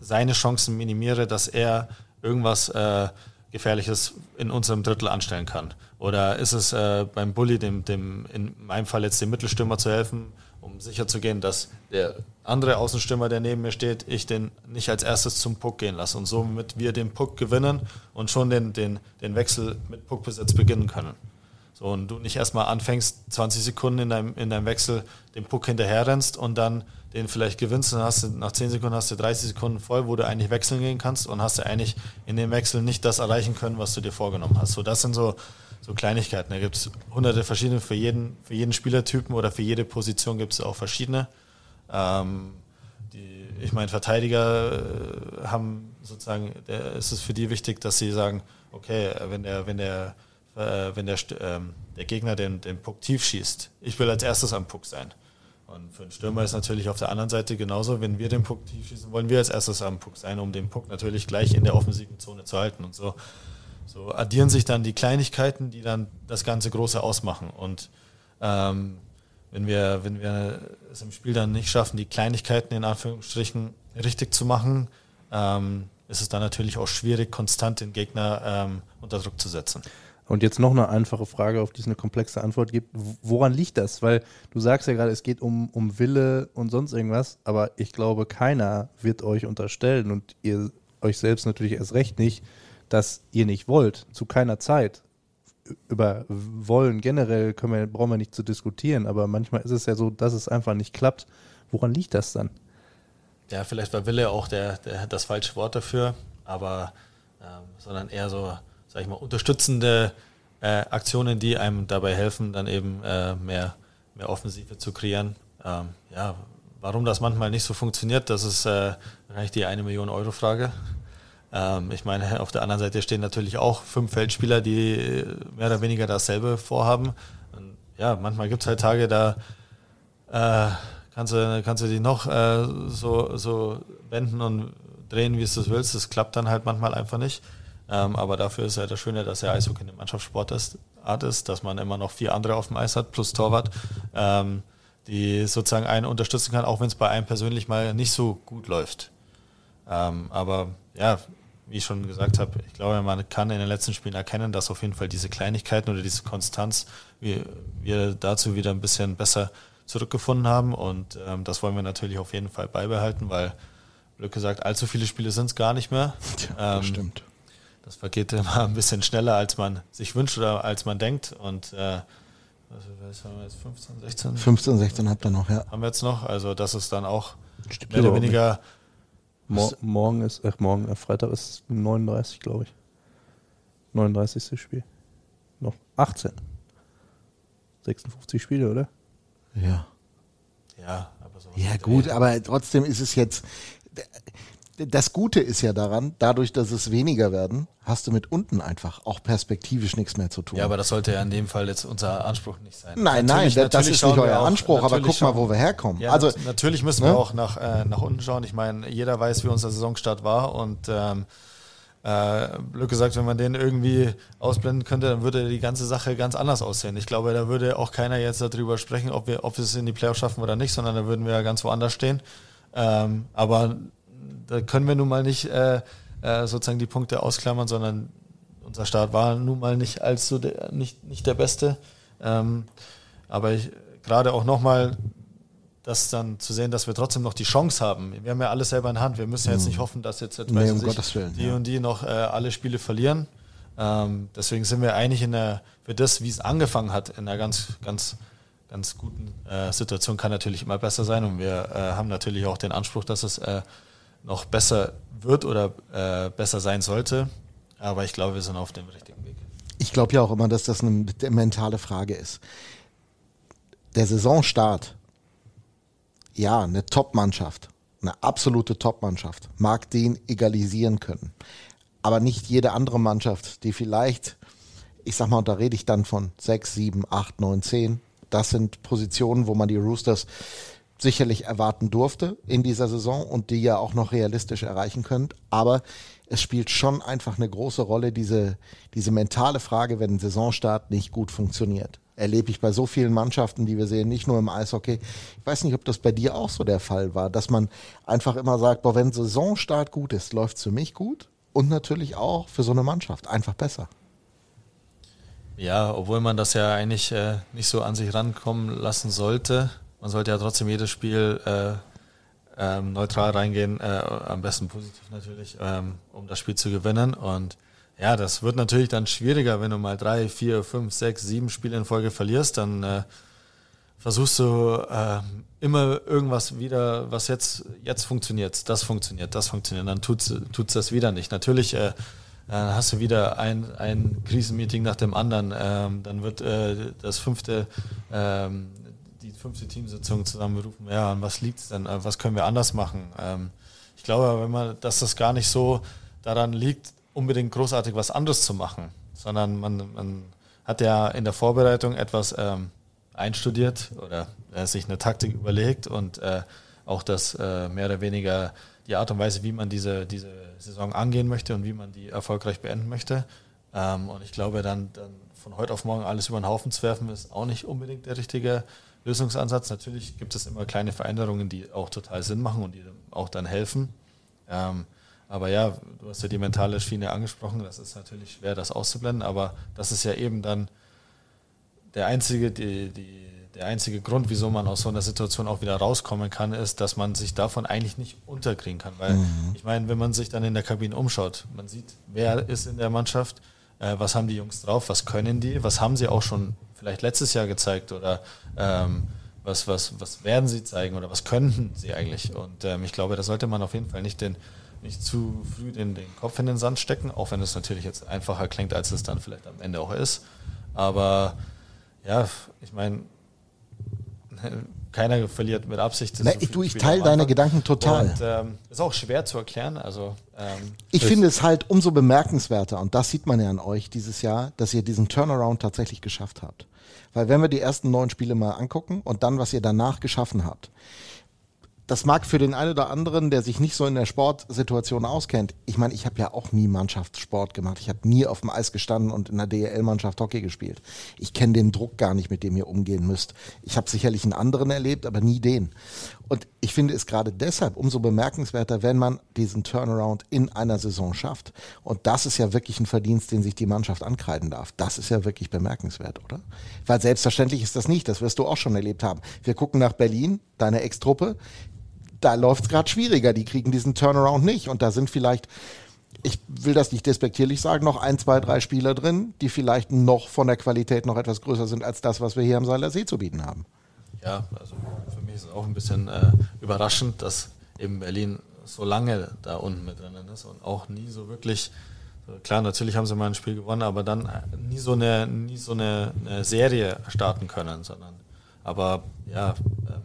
seine Chancen minimiere, dass er irgendwas äh, Gefährliches in unserem Drittel anstellen kann. Oder ist es äh, beim Bully, dem, dem, in meinem Fall jetzt dem Mittelstürmer zu helfen, um sicherzugehen, dass der andere Außenstürmer, der neben mir steht, ich den nicht als erstes zum Puck gehen lasse und somit wir den Puck gewinnen und schon den, den, den Wechsel mit Puckbesitz beginnen können. So, und du nicht erstmal anfängst, 20 Sekunden in deinem, in deinem Wechsel den Puck hinterher rennst und dann den vielleicht gewinnst, dann hast du nach 10 Sekunden hast du 30 Sekunden voll, wo du eigentlich wechseln gehen kannst und hast du eigentlich in dem Wechsel nicht das erreichen können, was du dir vorgenommen hast. So, das sind so, so Kleinigkeiten. Da gibt es hunderte verschiedene, für jeden, für jeden Spielertypen oder für jede Position gibt es auch verschiedene. Ähm, die, ich meine, Verteidiger äh, haben sozusagen, der, ist es für die wichtig, dass sie sagen, okay, wenn der, wenn der äh, wenn der, ähm, der Gegner den, den Puck tief schießt. Ich will als erstes am Puck sein. Und für einen Stürmer ist natürlich auf der anderen Seite genauso, wenn wir den Puck tief schießen, wollen wir als erstes am Puck sein, um den Puck natürlich gleich in der offensiven Zone zu halten. Und so, so addieren sich dann die Kleinigkeiten, die dann das ganze Große ausmachen. Und ähm, wenn wir, wenn wir es im Spiel dann nicht schaffen, die Kleinigkeiten in Anführungsstrichen richtig zu machen, ähm, ist es dann natürlich auch schwierig, konstant den Gegner ähm, unter Druck zu setzen. Und jetzt noch eine einfache Frage, auf die es eine komplexe Antwort gibt. Woran liegt das? Weil du sagst ja gerade, es geht um, um Wille und sonst irgendwas, aber ich glaube, keiner wird euch unterstellen und ihr euch selbst natürlich erst recht nicht, dass ihr nicht wollt, zu keiner Zeit. Über Wollen generell können wir, brauchen wir nicht zu diskutieren, aber manchmal ist es ja so, dass es einfach nicht klappt. Woran liegt das dann? Ja, vielleicht war Wille auch der, der das falsche Wort dafür, aber ähm, sondern eher so sag ich mal, unterstützende äh, Aktionen, die einem dabei helfen, dann eben äh, mehr, mehr Offensive zu kreieren. Ähm, ja, warum das manchmal nicht so funktioniert, das ist äh, die eine Million Euro Frage. Ähm, ich meine, auf der anderen Seite stehen natürlich auch fünf Feldspieler, die mehr oder weniger dasselbe vorhaben. Und ja, manchmal gibt es halt Tage, da äh, kannst, du, kannst du die noch äh, so, so wenden und drehen, wie du es willst. Das klappt dann halt manchmal einfach nicht. Ähm, aber dafür ist ja das Schöne, dass der Eishockey eine Mannschaftssportart ist, dass man immer noch vier andere auf dem Eis hat, plus Torwart, ähm, die sozusagen einen unterstützen kann, auch wenn es bei einem persönlich mal nicht so gut läuft. Ähm, aber ja, wie ich schon gesagt habe, ich glaube, man kann in den letzten Spielen erkennen, dass auf jeden Fall diese Kleinigkeiten oder diese Konstanz wir, wir dazu wieder ein bisschen besser zurückgefunden haben. Und ähm, das wollen wir natürlich auf jeden Fall beibehalten, weil, Glück gesagt, allzu viele Spiele sind es gar nicht mehr. Ja, das ähm, stimmt. Das vergeht immer ein bisschen schneller, als man sich wünscht oder als man denkt. Und äh, was haben wir jetzt, 15, 16? 15, 16 habt ihr noch, ja. Haben wir jetzt noch. Also das ist dann auch Stimmt mehr oder weniger. Mor morgen ist, ach morgen, äh, Freitag ist 39, glaube ich. 39. Spiel. Noch 18. 56 Spiele, oder? Ja. Ja, aber so. Ja, gut, aber trotzdem ist es jetzt das Gute ist ja daran, dadurch, dass es weniger werden, hast du mit unten einfach auch perspektivisch nichts mehr zu tun. Ja, aber das sollte ja in dem Fall jetzt unser Anspruch nicht sein. Nein, natürlich, nein, das ist nicht euer auch, Anspruch, aber guck mal, wo wir herkommen. Ja, also natürlich müssen ne? wir auch nach, äh, nach unten schauen. Ich meine, jeder weiß, wie unser Saisonstart war und ähm, äh, Glück gesagt, wenn man den irgendwie ausblenden könnte, dann würde die ganze Sache ganz anders aussehen. Ich glaube, da würde auch keiner jetzt darüber sprechen, ob wir, ob wir es in die Playoffs schaffen oder nicht, sondern da würden wir ja ganz woanders stehen. Ähm, aber da können wir nun mal nicht äh, äh, sozusagen die Punkte ausklammern, sondern unser Start war nun mal nicht allzu der, nicht, nicht der beste. Ähm, aber gerade auch nochmal das dann zu sehen, dass wir trotzdem noch die Chance haben. Wir haben ja alles selber in Hand. Wir müssen jetzt mhm. nicht hoffen, dass jetzt nee, um sich, Willen, die ja. und die noch äh, alle Spiele verlieren. Ähm, deswegen sind wir eigentlich in der, für das, wie es angefangen hat, in einer ganz, ganz, ganz guten äh, Situation. Kann natürlich immer besser sein und wir äh, haben natürlich auch den Anspruch, dass es äh, noch besser wird oder äh, besser sein sollte. Aber ich glaube, wir sind auf dem richtigen Weg. Ich glaube ja auch immer, dass das eine mentale Frage ist. Der Saisonstart, ja, eine Top-Mannschaft, eine absolute Top-Mannschaft, mag den egalisieren können. Aber nicht jede andere Mannschaft, die vielleicht, ich sag mal, da rede ich dann von 6, 7, 8, 9, 10, das sind Positionen, wo man die Roosters sicherlich erwarten durfte in dieser Saison und die ja auch noch realistisch erreichen könnt. Aber es spielt schon einfach eine große Rolle, diese, diese mentale Frage, wenn ein Saisonstart nicht gut funktioniert. Erlebe ich bei so vielen Mannschaften, die wir sehen, nicht nur im Eishockey. Ich weiß nicht, ob das bei dir auch so der Fall war, dass man einfach immer sagt, boah, wenn Saisonstart gut ist, läuft es für mich gut und natürlich auch für so eine Mannschaft einfach besser. Ja, obwohl man das ja eigentlich äh, nicht so an sich rankommen lassen sollte man sollte ja trotzdem jedes Spiel äh, ähm, neutral reingehen, äh, am besten positiv natürlich, ähm, um das Spiel zu gewinnen. Und ja, das wird natürlich dann schwieriger, wenn du mal drei, vier, fünf, sechs, sieben Spiele in Folge verlierst, dann äh, versuchst du äh, immer irgendwas wieder, was jetzt, jetzt funktioniert, das funktioniert, das funktioniert, dann tut es das wieder nicht. Natürlich äh, dann hast du wieder ein, ein Krisenmeeting nach dem anderen. Ähm, dann wird äh, das fünfte ähm, die fünfte Teamsitzung zusammenberufen, ja, an was liegt es denn, äh, was können wir anders machen? Ähm, ich glaube, wenn man, dass das gar nicht so daran liegt, unbedingt großartig was anderes zu machen, sondern man, man hat er in der Vorbereitung etwas ähm, einstudiert oder äh, sich eine Taktik überlegt und äh, auch das äh, mehr oder weniger die Art und Weise, wie man diese, diese Saison angehen möchte und wie man die erfolgreich beenden möchte. Ähm, und ich glaube, dann, dann von heute auf morgen alles über den Haufen zu werfen, ist auch nicht unbedingt der richtige Lösungsansatz. Natürlich gibt es immer kleine Veränderungen, die auch total Sinn machen und die auch dann helfen. Ähm, aber ja, du hast ja die mentale Schiene angesprochen, das ist natürlich schwer, das auszublenden, aber das ist ja eben dann der einzige, die, die, der einzige Grund, wieso man aus so einer Situation auch wieder rauskommen kann, ist, dass man sich davon eigentlich nicht unterkriegen kann. Weil mhm. ich meine, wenn man sich dann in der Kabine umschaut, man sieht, wer ist in der Mannschaft, äh, was haben die Jungs drauf, was können die, was haben sie auch schon vielleicht letztes Jahr gezeigt oder ähm, was, was, was werden sie zeigen oder was könnten sie eigentlich. Und ähm, ich glaube, da sollte man auf jeden Fall nicht den nicht zu früh den, den Kopf in den Sand stecken, auch wenn es natürlich jetzt einfacher klingt, als es dann vielleicht am Ende auch ist. Aber ja, ich meine, keiner verliert mit Absicht. Na, so du, ich teile deine Gedanken total. Und, ähm, ist auch schwer zu erklären. Also, ähm, ich finde es halt umso bemerkenswerter, und das sieht man ja an euch dieses Jahr, dass ihr diesen Turnaround tatsächlich geschafft habt. Weil wenn wir die ersten neun Spiele mal angucken und dann, was ihr danach geschaffen habt, das mag für den einen oder anderen, der sich nicht so in der Sportsituation auskennt. Ich meine, ich habe ja auch nie Mannschaftssport gemacht. Ich habe nie auf dem Eis gestanden und in der DEL-Mannschaft Hockey gespielt. Ich kenne den Druck gar nicht, mit dem ihr umgehen müsst. Ich habe sicherlich einen anderen erlebt, aber nie den. Und ich finde es gerade deshalb umso bemerkenswerter, wenn man diesen Turnaround in einer Saison schafft. Und das ist ja wirklich ein Verdienst, den sich die Mannschaft ankreiden darf. Das ist ja wirklich bemerkenswert, oder? Weil selbstverständlich ist das nicht. Das wirst du auch schon erlebt haben. Wir gucken nach Berlin, deine Ex-Truppe da läuft es gerade schwieriger. Die kriegen diesen Turnaround nicht. Und da sind vielleicht, ich will das nicht despektierlich sagen, noch ein, zwei, drei Spieler drin, die vielleicht noch von der Qualität noch etwas größer sind als das, was wir hier am Seiler See zu bieten haben. Ja, also für mich ist es auch ein bisschen äh, überraschend, dass eben Berlin so lange da unten mit drin ist und auch nie so wirklich Klar, natürlich haben sie mal ein Spiel gewonnen, aber dann äh, nie so eine, nie so eine, eine Serie starten können, sondern aber ja, ähm,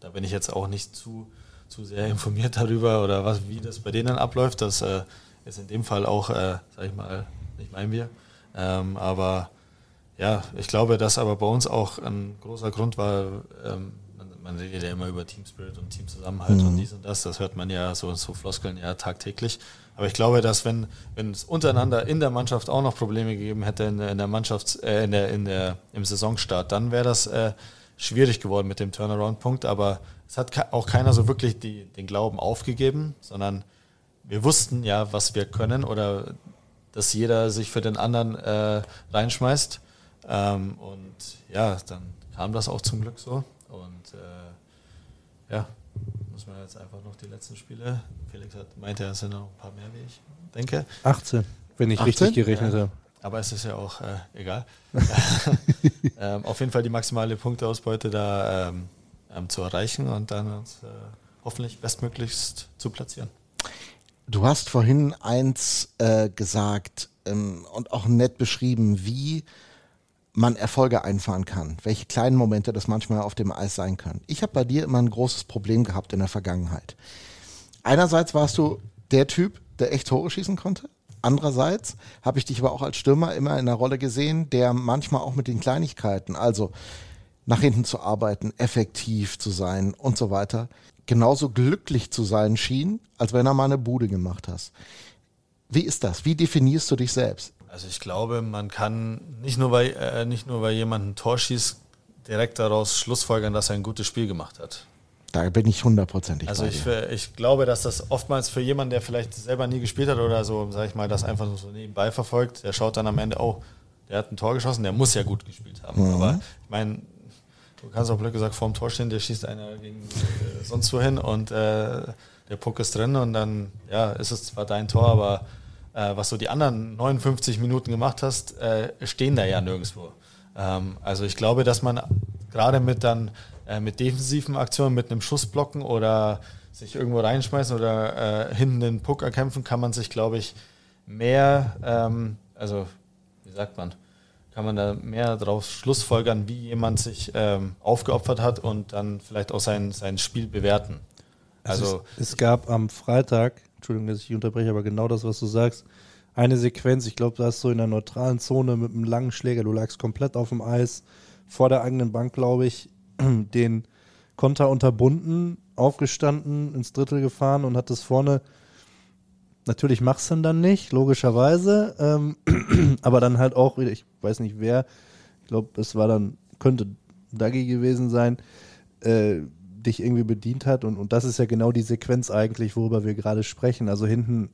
da bin ich jetzt auch nicht zu zu sehr informiert darüber oder was, wie das bei denen abläuft. Das äh, ist in dem Fall auch, äh, sag ich mal, nicht mein Bier. Ähm, aber ja, ich glaube, dass aber bei uns auch ein großer Grund war, ähm, man, redet ja immer über Team Spirit und Teamzusammenhalt mhm. und dies und das, das hört man ja so, so Floskeln ja tagtäglich. Aber ich glaube, dass wenn, wenn es untereinander in der Mannschaft auch noch Probleme gegeben hätte in, in der Mannschafts-, äh, in der, in der, im Saisonstart, dann wäre das äh, schwierig geworden mit dem Turnaround-Punkt. Aber es hat auch keiner so wirklich die, den Glauben aufgegeben, sondern wir wussten ja, was wir können oder dass jeder sich für den anderen äh, reinschmeißt. Ähm, und ja, dann kam das auch zum Glück so. Und äh, ja, muss man jetzt einfach noch die letzten Spiele. Felix hat, meinte, es sind noch ein paar mehr, wie ich denke. 18, wenn ich 18? richtig gerechnet ja. habe. Aber es ist ja auch äh, egal. ähm, auf jeden Fall die maximale Punkteausbeute da ähm, ähm, zu erreichen und dann uns äh, hoffentlich bestmöglichst zu platzieren. Du hast vorhin eins äh, gesagt ähm, und auch nett beschrieben, wie man Erfolge einfahren kann, welche kleinen Momente das manchmal auf dem Eis sein können. Ich habe bei dir immer ein großes Problem gehabt in der Vergangenheit. Einerseits warst du der Typ, der echt Tore schießen konnte. Andererseits habe ich dich aber auch als Stürmer immer in einer Rolle gesehen, der manchmal auch mit den Kleinigkeiten, also nach hinten zu arbeiten, effektiv zu sein und so weiter, genauso glücklich zu sein schien, als wenn er mal eine Bude gemacht hast. Wie ist das? Wie definierst du dich selbst? Also ich glaube, man kann nicht nur, weil, äh, nicht nur weil jemand ein Tor schießt, direkt daraus schlussfolgern, dass er ein gutes Spiel gemacht hat. Da bin ich hundertprozentig. Also ich, ich glaube, dass das oftmals für jemanden, der vielleicht selber nie gespielt hat oder so, sag ich mal, das einfach so nebenbei verfolgt, der schaut dann am Ende, oh, der hat ein Tor geschossen, der muss ja gut gespielt haben. Mhm. Aber ich meine, du kannst auch blöd gesagt vorm Tor stehen, der schießt einer gegen äh, sonst wohin und äh, der Puck ist drin und dann ja, ist es zwar dein Tor, aber äh, was du die anderen 59 Minuten gemacht hast, äh, stehen da ja nirgendwo. Ähm, also ich glaube, dass man gerade mit dann äh, mit defensiven Aktionen, mit einem Schussblocken oder sich irgendwo reinschmeißen oder äh, hinten den Puck erkämpfen, kann man sich, glaube ich, mehr, ähm, also wie sagt man, kann man da mehr darauf schlussfolgern, wie jemand sich ähm, aufgeopfert hat und dann vielleicht auch sein, sein Spiel bewerten. Also, es, es, gab am Freitag, Entschuldigung, dass ich unterbreche, aber genau das, was du sagst, eine Sequenz, ich glaube, da hast du in der neutralen Zone mit einem langen Schläger, du lagst komplett auf dem Eis, vor der eigenen Bank, glaube ich, den Konter unterbunden, aufgestanden, ins Drittel gefahren und hat das vorne. Natürlich machst du dann nicht, logischerweise, ähm, aber dann halt auch wieder, ich weiß nicht wer, ich glaube, es war dann, könnte Dagi gewesen sein, äh, dich irgendwie bedient hat und, und das ist ja genau die Sequenz eigentlich, worüber wir gerade sprechen. Also hinten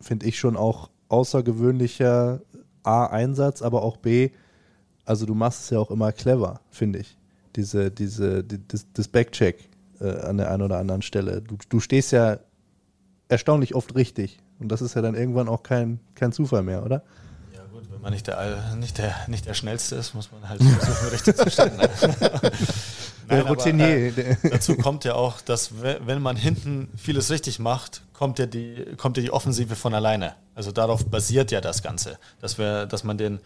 finde ich schon auch außergewöhnlicher A-Einsatz, aber auch B, also du machst es ja auch immer clever, finde ich. Diese, diese, die, das, das Backcheck äh, an der einen oder anderen Stelle. Du, du stehst ja erstaunlich oft richtig. Und das ist ja dann irgendwann auch kein, kein Zufall mehr, oder? Ja gut, wenn man nicht der, nicht der, nicht der Schnellste ist, muss man halt versuchen, richtig zu stellen. Ne? Routinier. Aber, äh, dazu kommt ja auch, dass wenn man hinten vieles richtig macht, kommt ja die, kommt ja die Offensive von alleine. Also darauf basiert ja das Ganze, dass wir, dass man den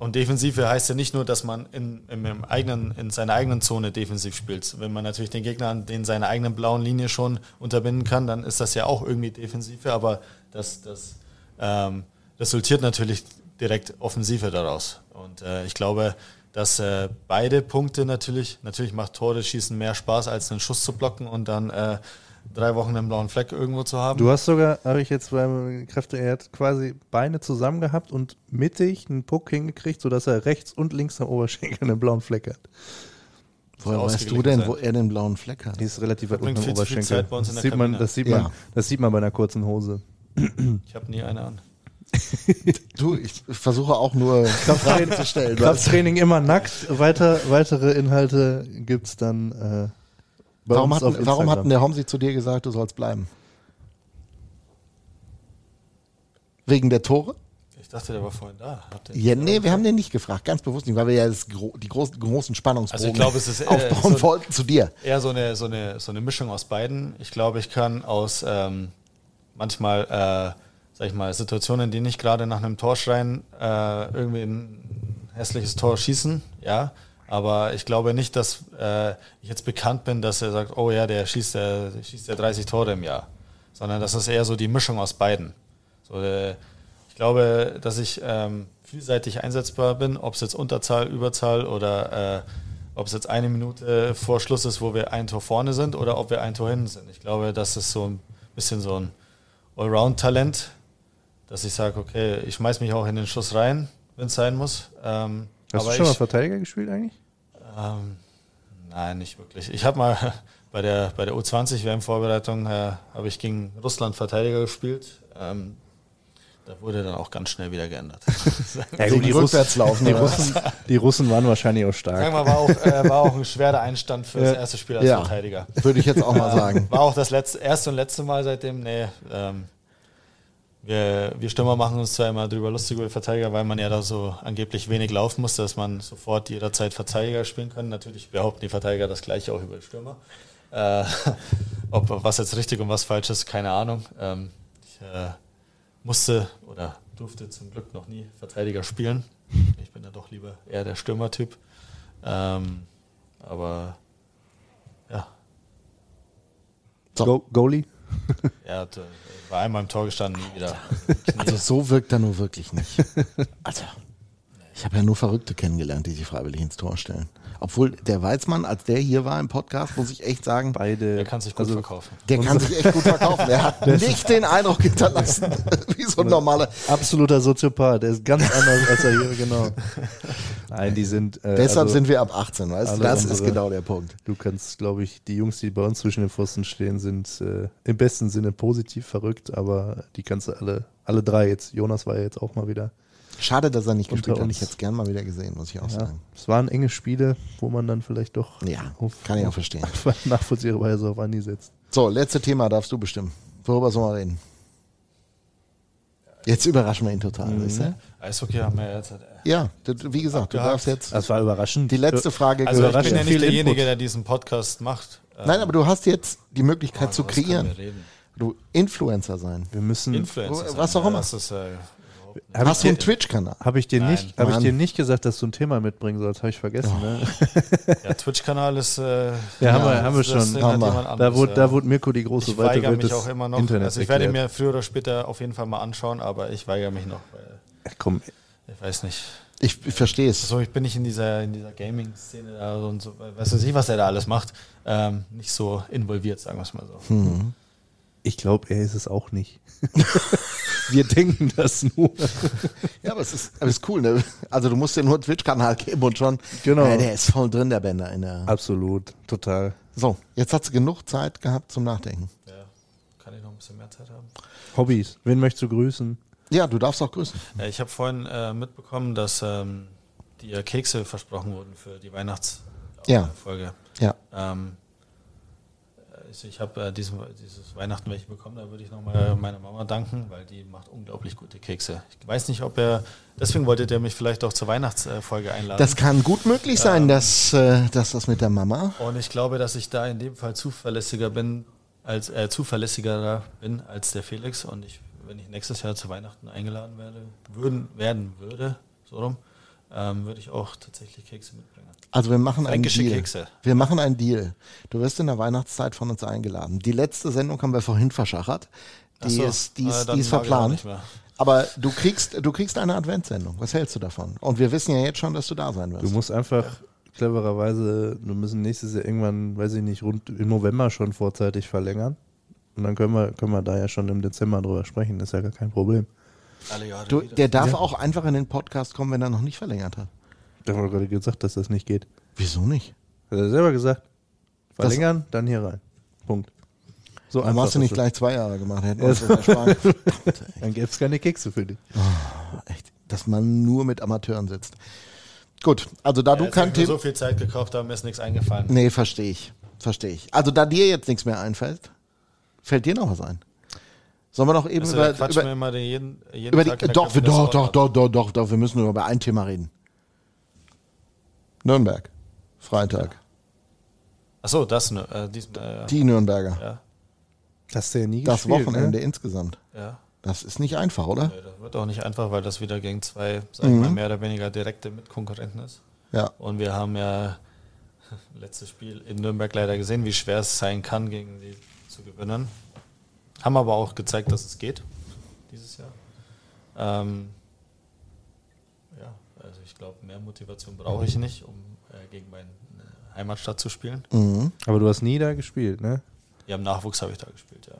und Defensive heißt ja nicht nur, dass man in, in, eigenen, in seiner eigenen Zone defensiv spielt. Wenn man natürlich den Gegner an den seiner eigenen blauen Linie schon unterbinden kann, dann ist das ja auch irgendwie Defensive, aber das, das ähm, resultiert natürlich direkt Offensive daraus. Und äh, ich glaube, dass äh, beide Punkte natürlich, natürlich macht Tore schießen mehr Spaß, als einen Schuss zu blocken und dann äh, drei Wochen einen blauen Fleck irgendwo zu haben. Du hast sogar, habe ich jetzt beim Kräfte, er hat quasi Beine zusammen gehabt und mittig einen Puck hingekriegt, sodass er rechts und links am Oberschenkel einen blauen Fleck hat. Woher weißt du denn, wo er den blauen Fleck hat? Die ist relativ weit unten am Oberschenkel. Das sieht, man, das, sieht man, ja. das sieht man bei einer kurzen Hose. Ich habe nie eine an. du, ich versuche auch nur Krafttraining zu stellen. Krafttraining immer nackt. Weiter, weitere Inhalte gibt es dann äh, warum, hatten, warum hat der Homsi zu dir gesagt, du sollst bleiben? Wegen der Tore? Ich dachte, der war vorhin da. Ja, nee, wir haben den nicht gefragt, ganz bewusst nicht, weil wir ja das, die großen, großen Spannungsbogen also ich glaube, es ist, aufbauen so, wollten zu dir. Eher so eine, so, eine, so eine Mischung aus beiden. Ich glaube, ich kann aus ähm, manchmal, äh, sag ich mal, Situationen, die nicht gerade nach einem Tor schreien, äh, irgendwie ein hässliches Tor schießen, ja. Aber ich glaube nicht, dass äh, ich jetzt bekannt bin, dass er sagt, oh ja, der schießt, der, der schießt ja 30 Tore im Jahr. Sondern das ist eher so die Mischung aus beiden. So, äh, ich glaube, dass ich ähm, vielseitig einsetzbar bin, ob es jetzt Unterzahl, Überzahl oder äh, ob es jetzt eine Minute vor Schluss ist, wo wir ein Tor vorne sind oder ob wir ein Tor hinten sind. Ich glaube, das ist so ein bisschen so ein Allround-Talent, dass ich sage, okay, ich schmeiß mich auch in den Schuss rein, wenn es sein muss. Ähm, Hast du schon ich, mal Verteidiger gespielt eigentlich? Ähm, nein, nicht wirklich. Ich habe mal bei der, bei der U20 WM-Vorbereitung äh, habe ich gegen Russland Verteidiger gespielt. Ähm, da wurde dann auch ganz schnell wieder geändert. ja, gut, die, rückwärts laufen. Die Russen, die Russen waren wahrscheinlich auch stark. Sagen wir, war auch, äh, war auch ein schwerer Einstand für das erste Spiel als ja, Verteidiger. Würde ich jetzt auch mal sagen. War auch das letzte, erste und letzte Mal seitdem. Nee, ähm, wir, wir Stürmer machen uns zwar immer drüber lustig über Verteidiger, weil man ja da so angeblich wenig laufen muss, dass man sofort jederzeit Verteidiger spielen kann. Natürlich behaupten die Verteidiger das gleiche auch über die Stürmer. Äh, ob was jetzt richtig und was falsch ist, keine Ahnung. Ähm, ich äh, musste oder durfte zum Glück noch nie Verteidiger spielen. Ich bin ja doch lieber eher der Stürmertyp. Ähm, aber ja. So. Go Goalie? ja, war einmal im Tor gestanden, nie wieder. Also so wirkt er nur wirklich nicht. Also, ich habe ja nur Verrückte kennengelernt, die sich freiwillig ins Tor stellen. Obwohl der Weizmann, als der hier war im Podcast, muss ich echt sagen, beide. Der kann sich gut also, verkaufen. Der kann sich echt gut verkaufen. Er hat nicht den Eindruck hinterlassen, wie so ein normaler. Absoluter Soziopath. Der ist ganz anders als er hier, genau. Nein, die sind. Äh, Deshalb also, sind wir ab 18, weißt du? Das ist genau der Punkt. Du kannst, glaube ich, die Jungs, die bei uns zwischen den Pfosten stehen, sind äh, im besten Sinne positiv verrückt, aber die kannst du alle, alle drei jetzt. Jonas war ja jetzt auch mal wieder Schade, dass er nicht gespielt hat. Ich hätte es gern mal wieder gesehen, muss ich auch ja, sagen. Es waren enge Spiele, wo man dann vielleicht doch ja, auf, kann ich auch verstehen. nachvollziehbarweise auf Andi setzt. So, letzte Thema darfst du bestimmen. Worüber sollen wir reden? Jetzt überraschen wir ihn total. Mhm. Weißt du? Eishockey haben wir jetzt. Äh, ja, wie gesagt, du darfst jetzt. Das war überraschend. Die letzte Frage Also, ich bin ja nicht derjenige, Input. der diesen Podcast macht. Nein, aber du hast jetzt die Möglichkeit oh, zu kreieren. Du Influencer sein. Wir müssen. Influencer was auch immer. Das ist, äh, Hab Hast du einen Twitch-Kanal? Habe ich, dir nicht- hab ich dir nicht gesagt, dass du ein Thema mitbringen sollst? Habe ich vergessen. Ne? Ja, Twitch-Kanal ist. Äh, Ja, haben wir- haben wir schon. Haben wir. Da, wurde, ja. da wurde Mirko die große ich weigere mich auch immer noch. Internets Also ich werde erklärt. mir früher oder später auf jeden Fall mal anschauen, aber ich weigere mich noch. Weil Ach, Komm, ich weiß nicht. Ich, ich verstehe es. So, ich bin nicht in dieser, in dieser Gaming-Szene da und so, weiß weiß ich, was er da alles macht, ähm, nicht so involviert, sagen wir es mal so. Hm. Ich glaube, er ist es auch nicht. wir denken das nur. Ja, aber es ist, aber es ist cool. Ne? Also du musst dir nur einen Twitch-Kanal geben und schon. Genau. Äh, der ist voll drin, der Bänder. In der Absolut, total. so, jetzt hat sie genug Zeit gehabt zum Nachdenken. Ja. Kann ich noch ein bisschen mehr Zeit haben? Hobbys. Wen möchtest du grüßen? Ja, du darfst auch grüßen. Ja, ich habe vorhin äh, mitbekommen, dass ähm, dir Kekse versprochen wurden für die Ja. Weihnachtsfolge. Ja. Ähm, also ich habe äh, diesen, dieses Weihnachten welche bekommen, da würde ich nochmal meiner Mama danken, weil die macht unglaublich gute Kekse. Ich weiß nicht, ob er, deswegen wollte der mich vielleicht auch zur Weihnachtsfolge einladen. Das kann gut möglich sein, Ähm. dass, äh, dass das mit der Mama. Und ich glaube, dass ich da in dem Fall zuverlässiger bin, als äh, zuverlässiger bin als der Felix. Und ich, wenn ich nächstes Jahr zu Weihnachten eingeladen werde, würden, werden würde, so rum, ähm, würde ich auch tatsächlich Kekse mitbringen. Also wir machen einen Fränkische Deal. Kekse. Wir machen einen Deal. Du wirst in der Weihnachtszeit von uns eingeladen. Die letzte Sendung haben wir vorhin verschachert. Die so, ist, die äh, ist, dann die ist verplant. Aber du kriegst, du kriegst eine Adventssendung. Was hältst du davon? Und wir wissen ja jetzt schon, dass du da sein wirst. Du musst einfach clevererweise, wir müssen nächstes Jahr irgendwann, weiß ich nicht, rund im November schon vorzeitig verlängern. Und dann können wir, können wir da ja schon im Dezember drüber sprechen. Das ist ja gar kein Problem. Alle Jahre du, der darf auch einfach in den Podcast kommen, wenn er noch nicht verlängert hat. Da haben wir gerade gesagt, dass das nicht geht. Wieso nicht? Hat er selber gesagt. Verlängern, dann hier rein. Punkt. So Warum hast du nicht gleich zwei Jahre gemacht? Hätten wir Ja, das. Dann gäbe es keine Kekse für dich. Echt, dass man nur mit Amateuren sitzt. Gut, also da Ja, du kein Thema. so viel Zeit gekauft, da mir ist nichts eingefallen. Nee, verstehe ich. Verstehe ich. Also da dir jetzt nichts mehr einfällt, fällt dir noch was ein? Sollen wir noch eben Also, über, quatschen wir über, immer den jeden, jeden über die, Tag doch, wir, doch, doch, doch, doch, doch, doch, wir müssen nur über ein Thema reden. Nürnberg. Freitag. Achso, das, ne, äh, diesen, äh, Die Nürnberger. ja, Hast du ja nie Das gespielt, Wochenende Ne? insgesamt. ja. Das ist nicht einfach, oder? Nee, Das wird auch nicht einfach, weil das wieder gegen zwei, sag ich Mhm. mal, mehr oder weniger direkte Mitkonkurrenten ist. Ja. Und wir haben ja letztes Spiel in Nürnberg leider gesehen, wie schwer es sein kann, gegen die zu gewinnen. Haben aber auch gezeigt, dass es geht dieses Jahr. Ähm, ja, also ich glaube, mehr Motivation brauche ich nicht, um äh, gegen meine Heimatstadt zu spielen. Mhm. Aber du hast nie da gespielt, ne? Ja, im Nachwuchs habe ich da gespielt, ja.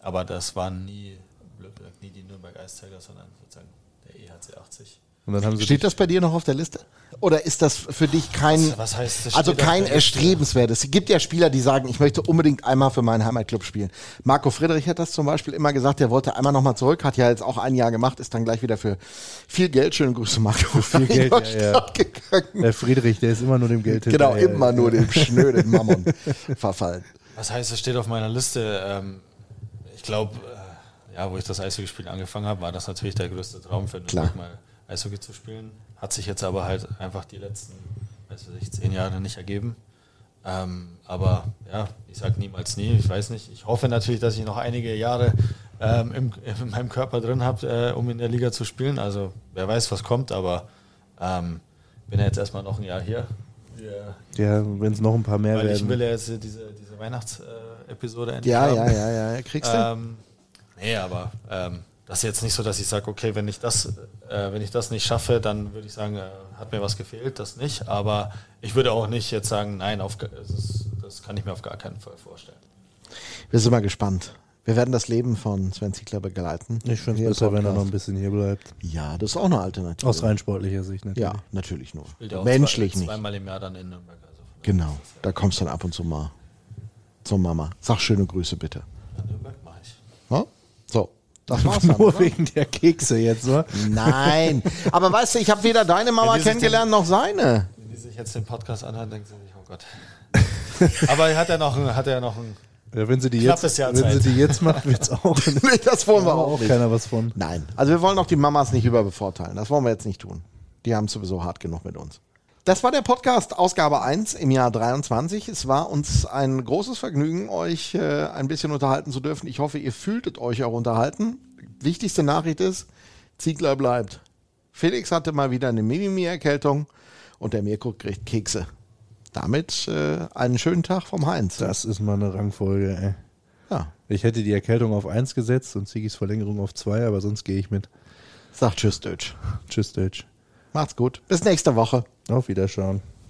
Aber das waren nie, blöd gesagt, nie die Nürnberg Eiszeiger, sondern sozusagen der EHC 80. Und dann haben sie Steht das bei dir noch auf der Liste? Oder ist das für dich kein, Was- was heißt, das also kein erstrebenswertes? Es gibt ja Spieler, die sagen, ich möchte unbedingt einmal für meinen Heimatclub spielen. Marco Friedrich hat das zum Beispiel immer gesagt, der wollte einmal nochmal zurück, hat ja jetzt auch ein Jahr gemacht, ist dann gleich wieder für viel Geld, schöne Grüße Marco, für viel Geld, ja, ja. gegangen. Der Friedrich, der ist immer nur dem Geld Genau, hinterher. immer nur dem schnöden Mammon verfallen. Was heißt, es steht auf meiner Liste? Ähm, ich glaube, äh, ja, wo ich das Eishockeyspiel angefangen habe, war das natürlich der größte Traum für Klar. Nürnberg mal Eishockey zu spielen. Hat sich jetzt aber halt einfach die letzten, weiß ich, zehn Jahre nicht ergeben. Ähm, aber ja, ich sage niemals nie, ich weiß nicht. Ich hoffe natürlich, dass ich noch einige Jahre ähm, im, in meinem Körper drin habe, äh, um in der Liga zu spielen. Also wer weiß, was kommt, aber ähm, bin ja jetzt erstmal noch ein Jahr hier. Wir Ja, wenn es noch ein paar mehr weil ich werden. will ja jetzt diese, diese Weihnachtsepisode endlich Ja, haben. ja, ja, ja, ja, kriegst du? Ähm, nee, aber ähm, das ist jetzt nicht so, dass ich sage, okay, wenn ich das, äh, wenn ich das nicht schaffe, dann würde ich sagen, äh, hat mir was gefehlt, das nicht. Aber ich würde auch nicht jetzt sagen, nein, auf, ist, das kann ich mir auf gar keinen Fall vorstellen. Wir sind mal gespannt. Wir werden das Leben von Sven Ziegler begleiten. Ich finde es besser, wenn er noch ein Podcast. bisschen hier bleibt. Ja, das ist auch eine Alternative. Aus rein sportlicher Sicht natürlich. Ja, natürlich nur. Ja Menschlich zwei, nicht. zweimal im Jahr dann in Nürnberg. Also Genau, das ja- da kommst du dann ab und zu mal zur Mama. Sag schöne Grüße bitte. in Nürnberg mache ich. Ja? So, das war's dann, Nur oder? wegen der Kekse jetzt, ne? Nein, aber weißt du, ich habe weder deine Mama Wenn die sich kennengelernt noch seine. Wenn die sich jetzt den Podcast anhören, denken sie sich, oh Gott. aber er hat ja noch ein, hat er noch ein Ja, wenn sie die Knappes jetzt, Jahr wenn sie Zeit. die jetzt macht, wird's auch, Nee, das wollen wir auch auch nicht. keiner was von. Nein, also wir wollen auch die Mamas nicht überbevorteilen. Das wollen wir jetzt nicht tun. Die haben es sowieso hart genug mit uns. Das war der Podcast Ausgabe 1 im Jahr 23. Es war uns ein großes Vergnügen, euch äh, ein bisschen unterhalten zu dürfen. Ich hoffe, ihr fühltet euch auch unterhalten. Wichtigste Nachricht ist, Ziegler bleibt. Felix hatte mal wieder eine Mimimi-Erkältung und der Mirko kriegt Kekse. Damit äh, einen schönen Tag vom Heinz. Das ist mal eine Rangfolge, ey. Ja, Ich hätte die Erkältung auf 1 gesetzt und Zigis Verlängerung auf 2, aber sonst gehe ich mit. sagt Tschüss, Deutsch. Tschüss, Deutsch. Macht's gut. Bis nächste Woche. Auf Wiederschauen.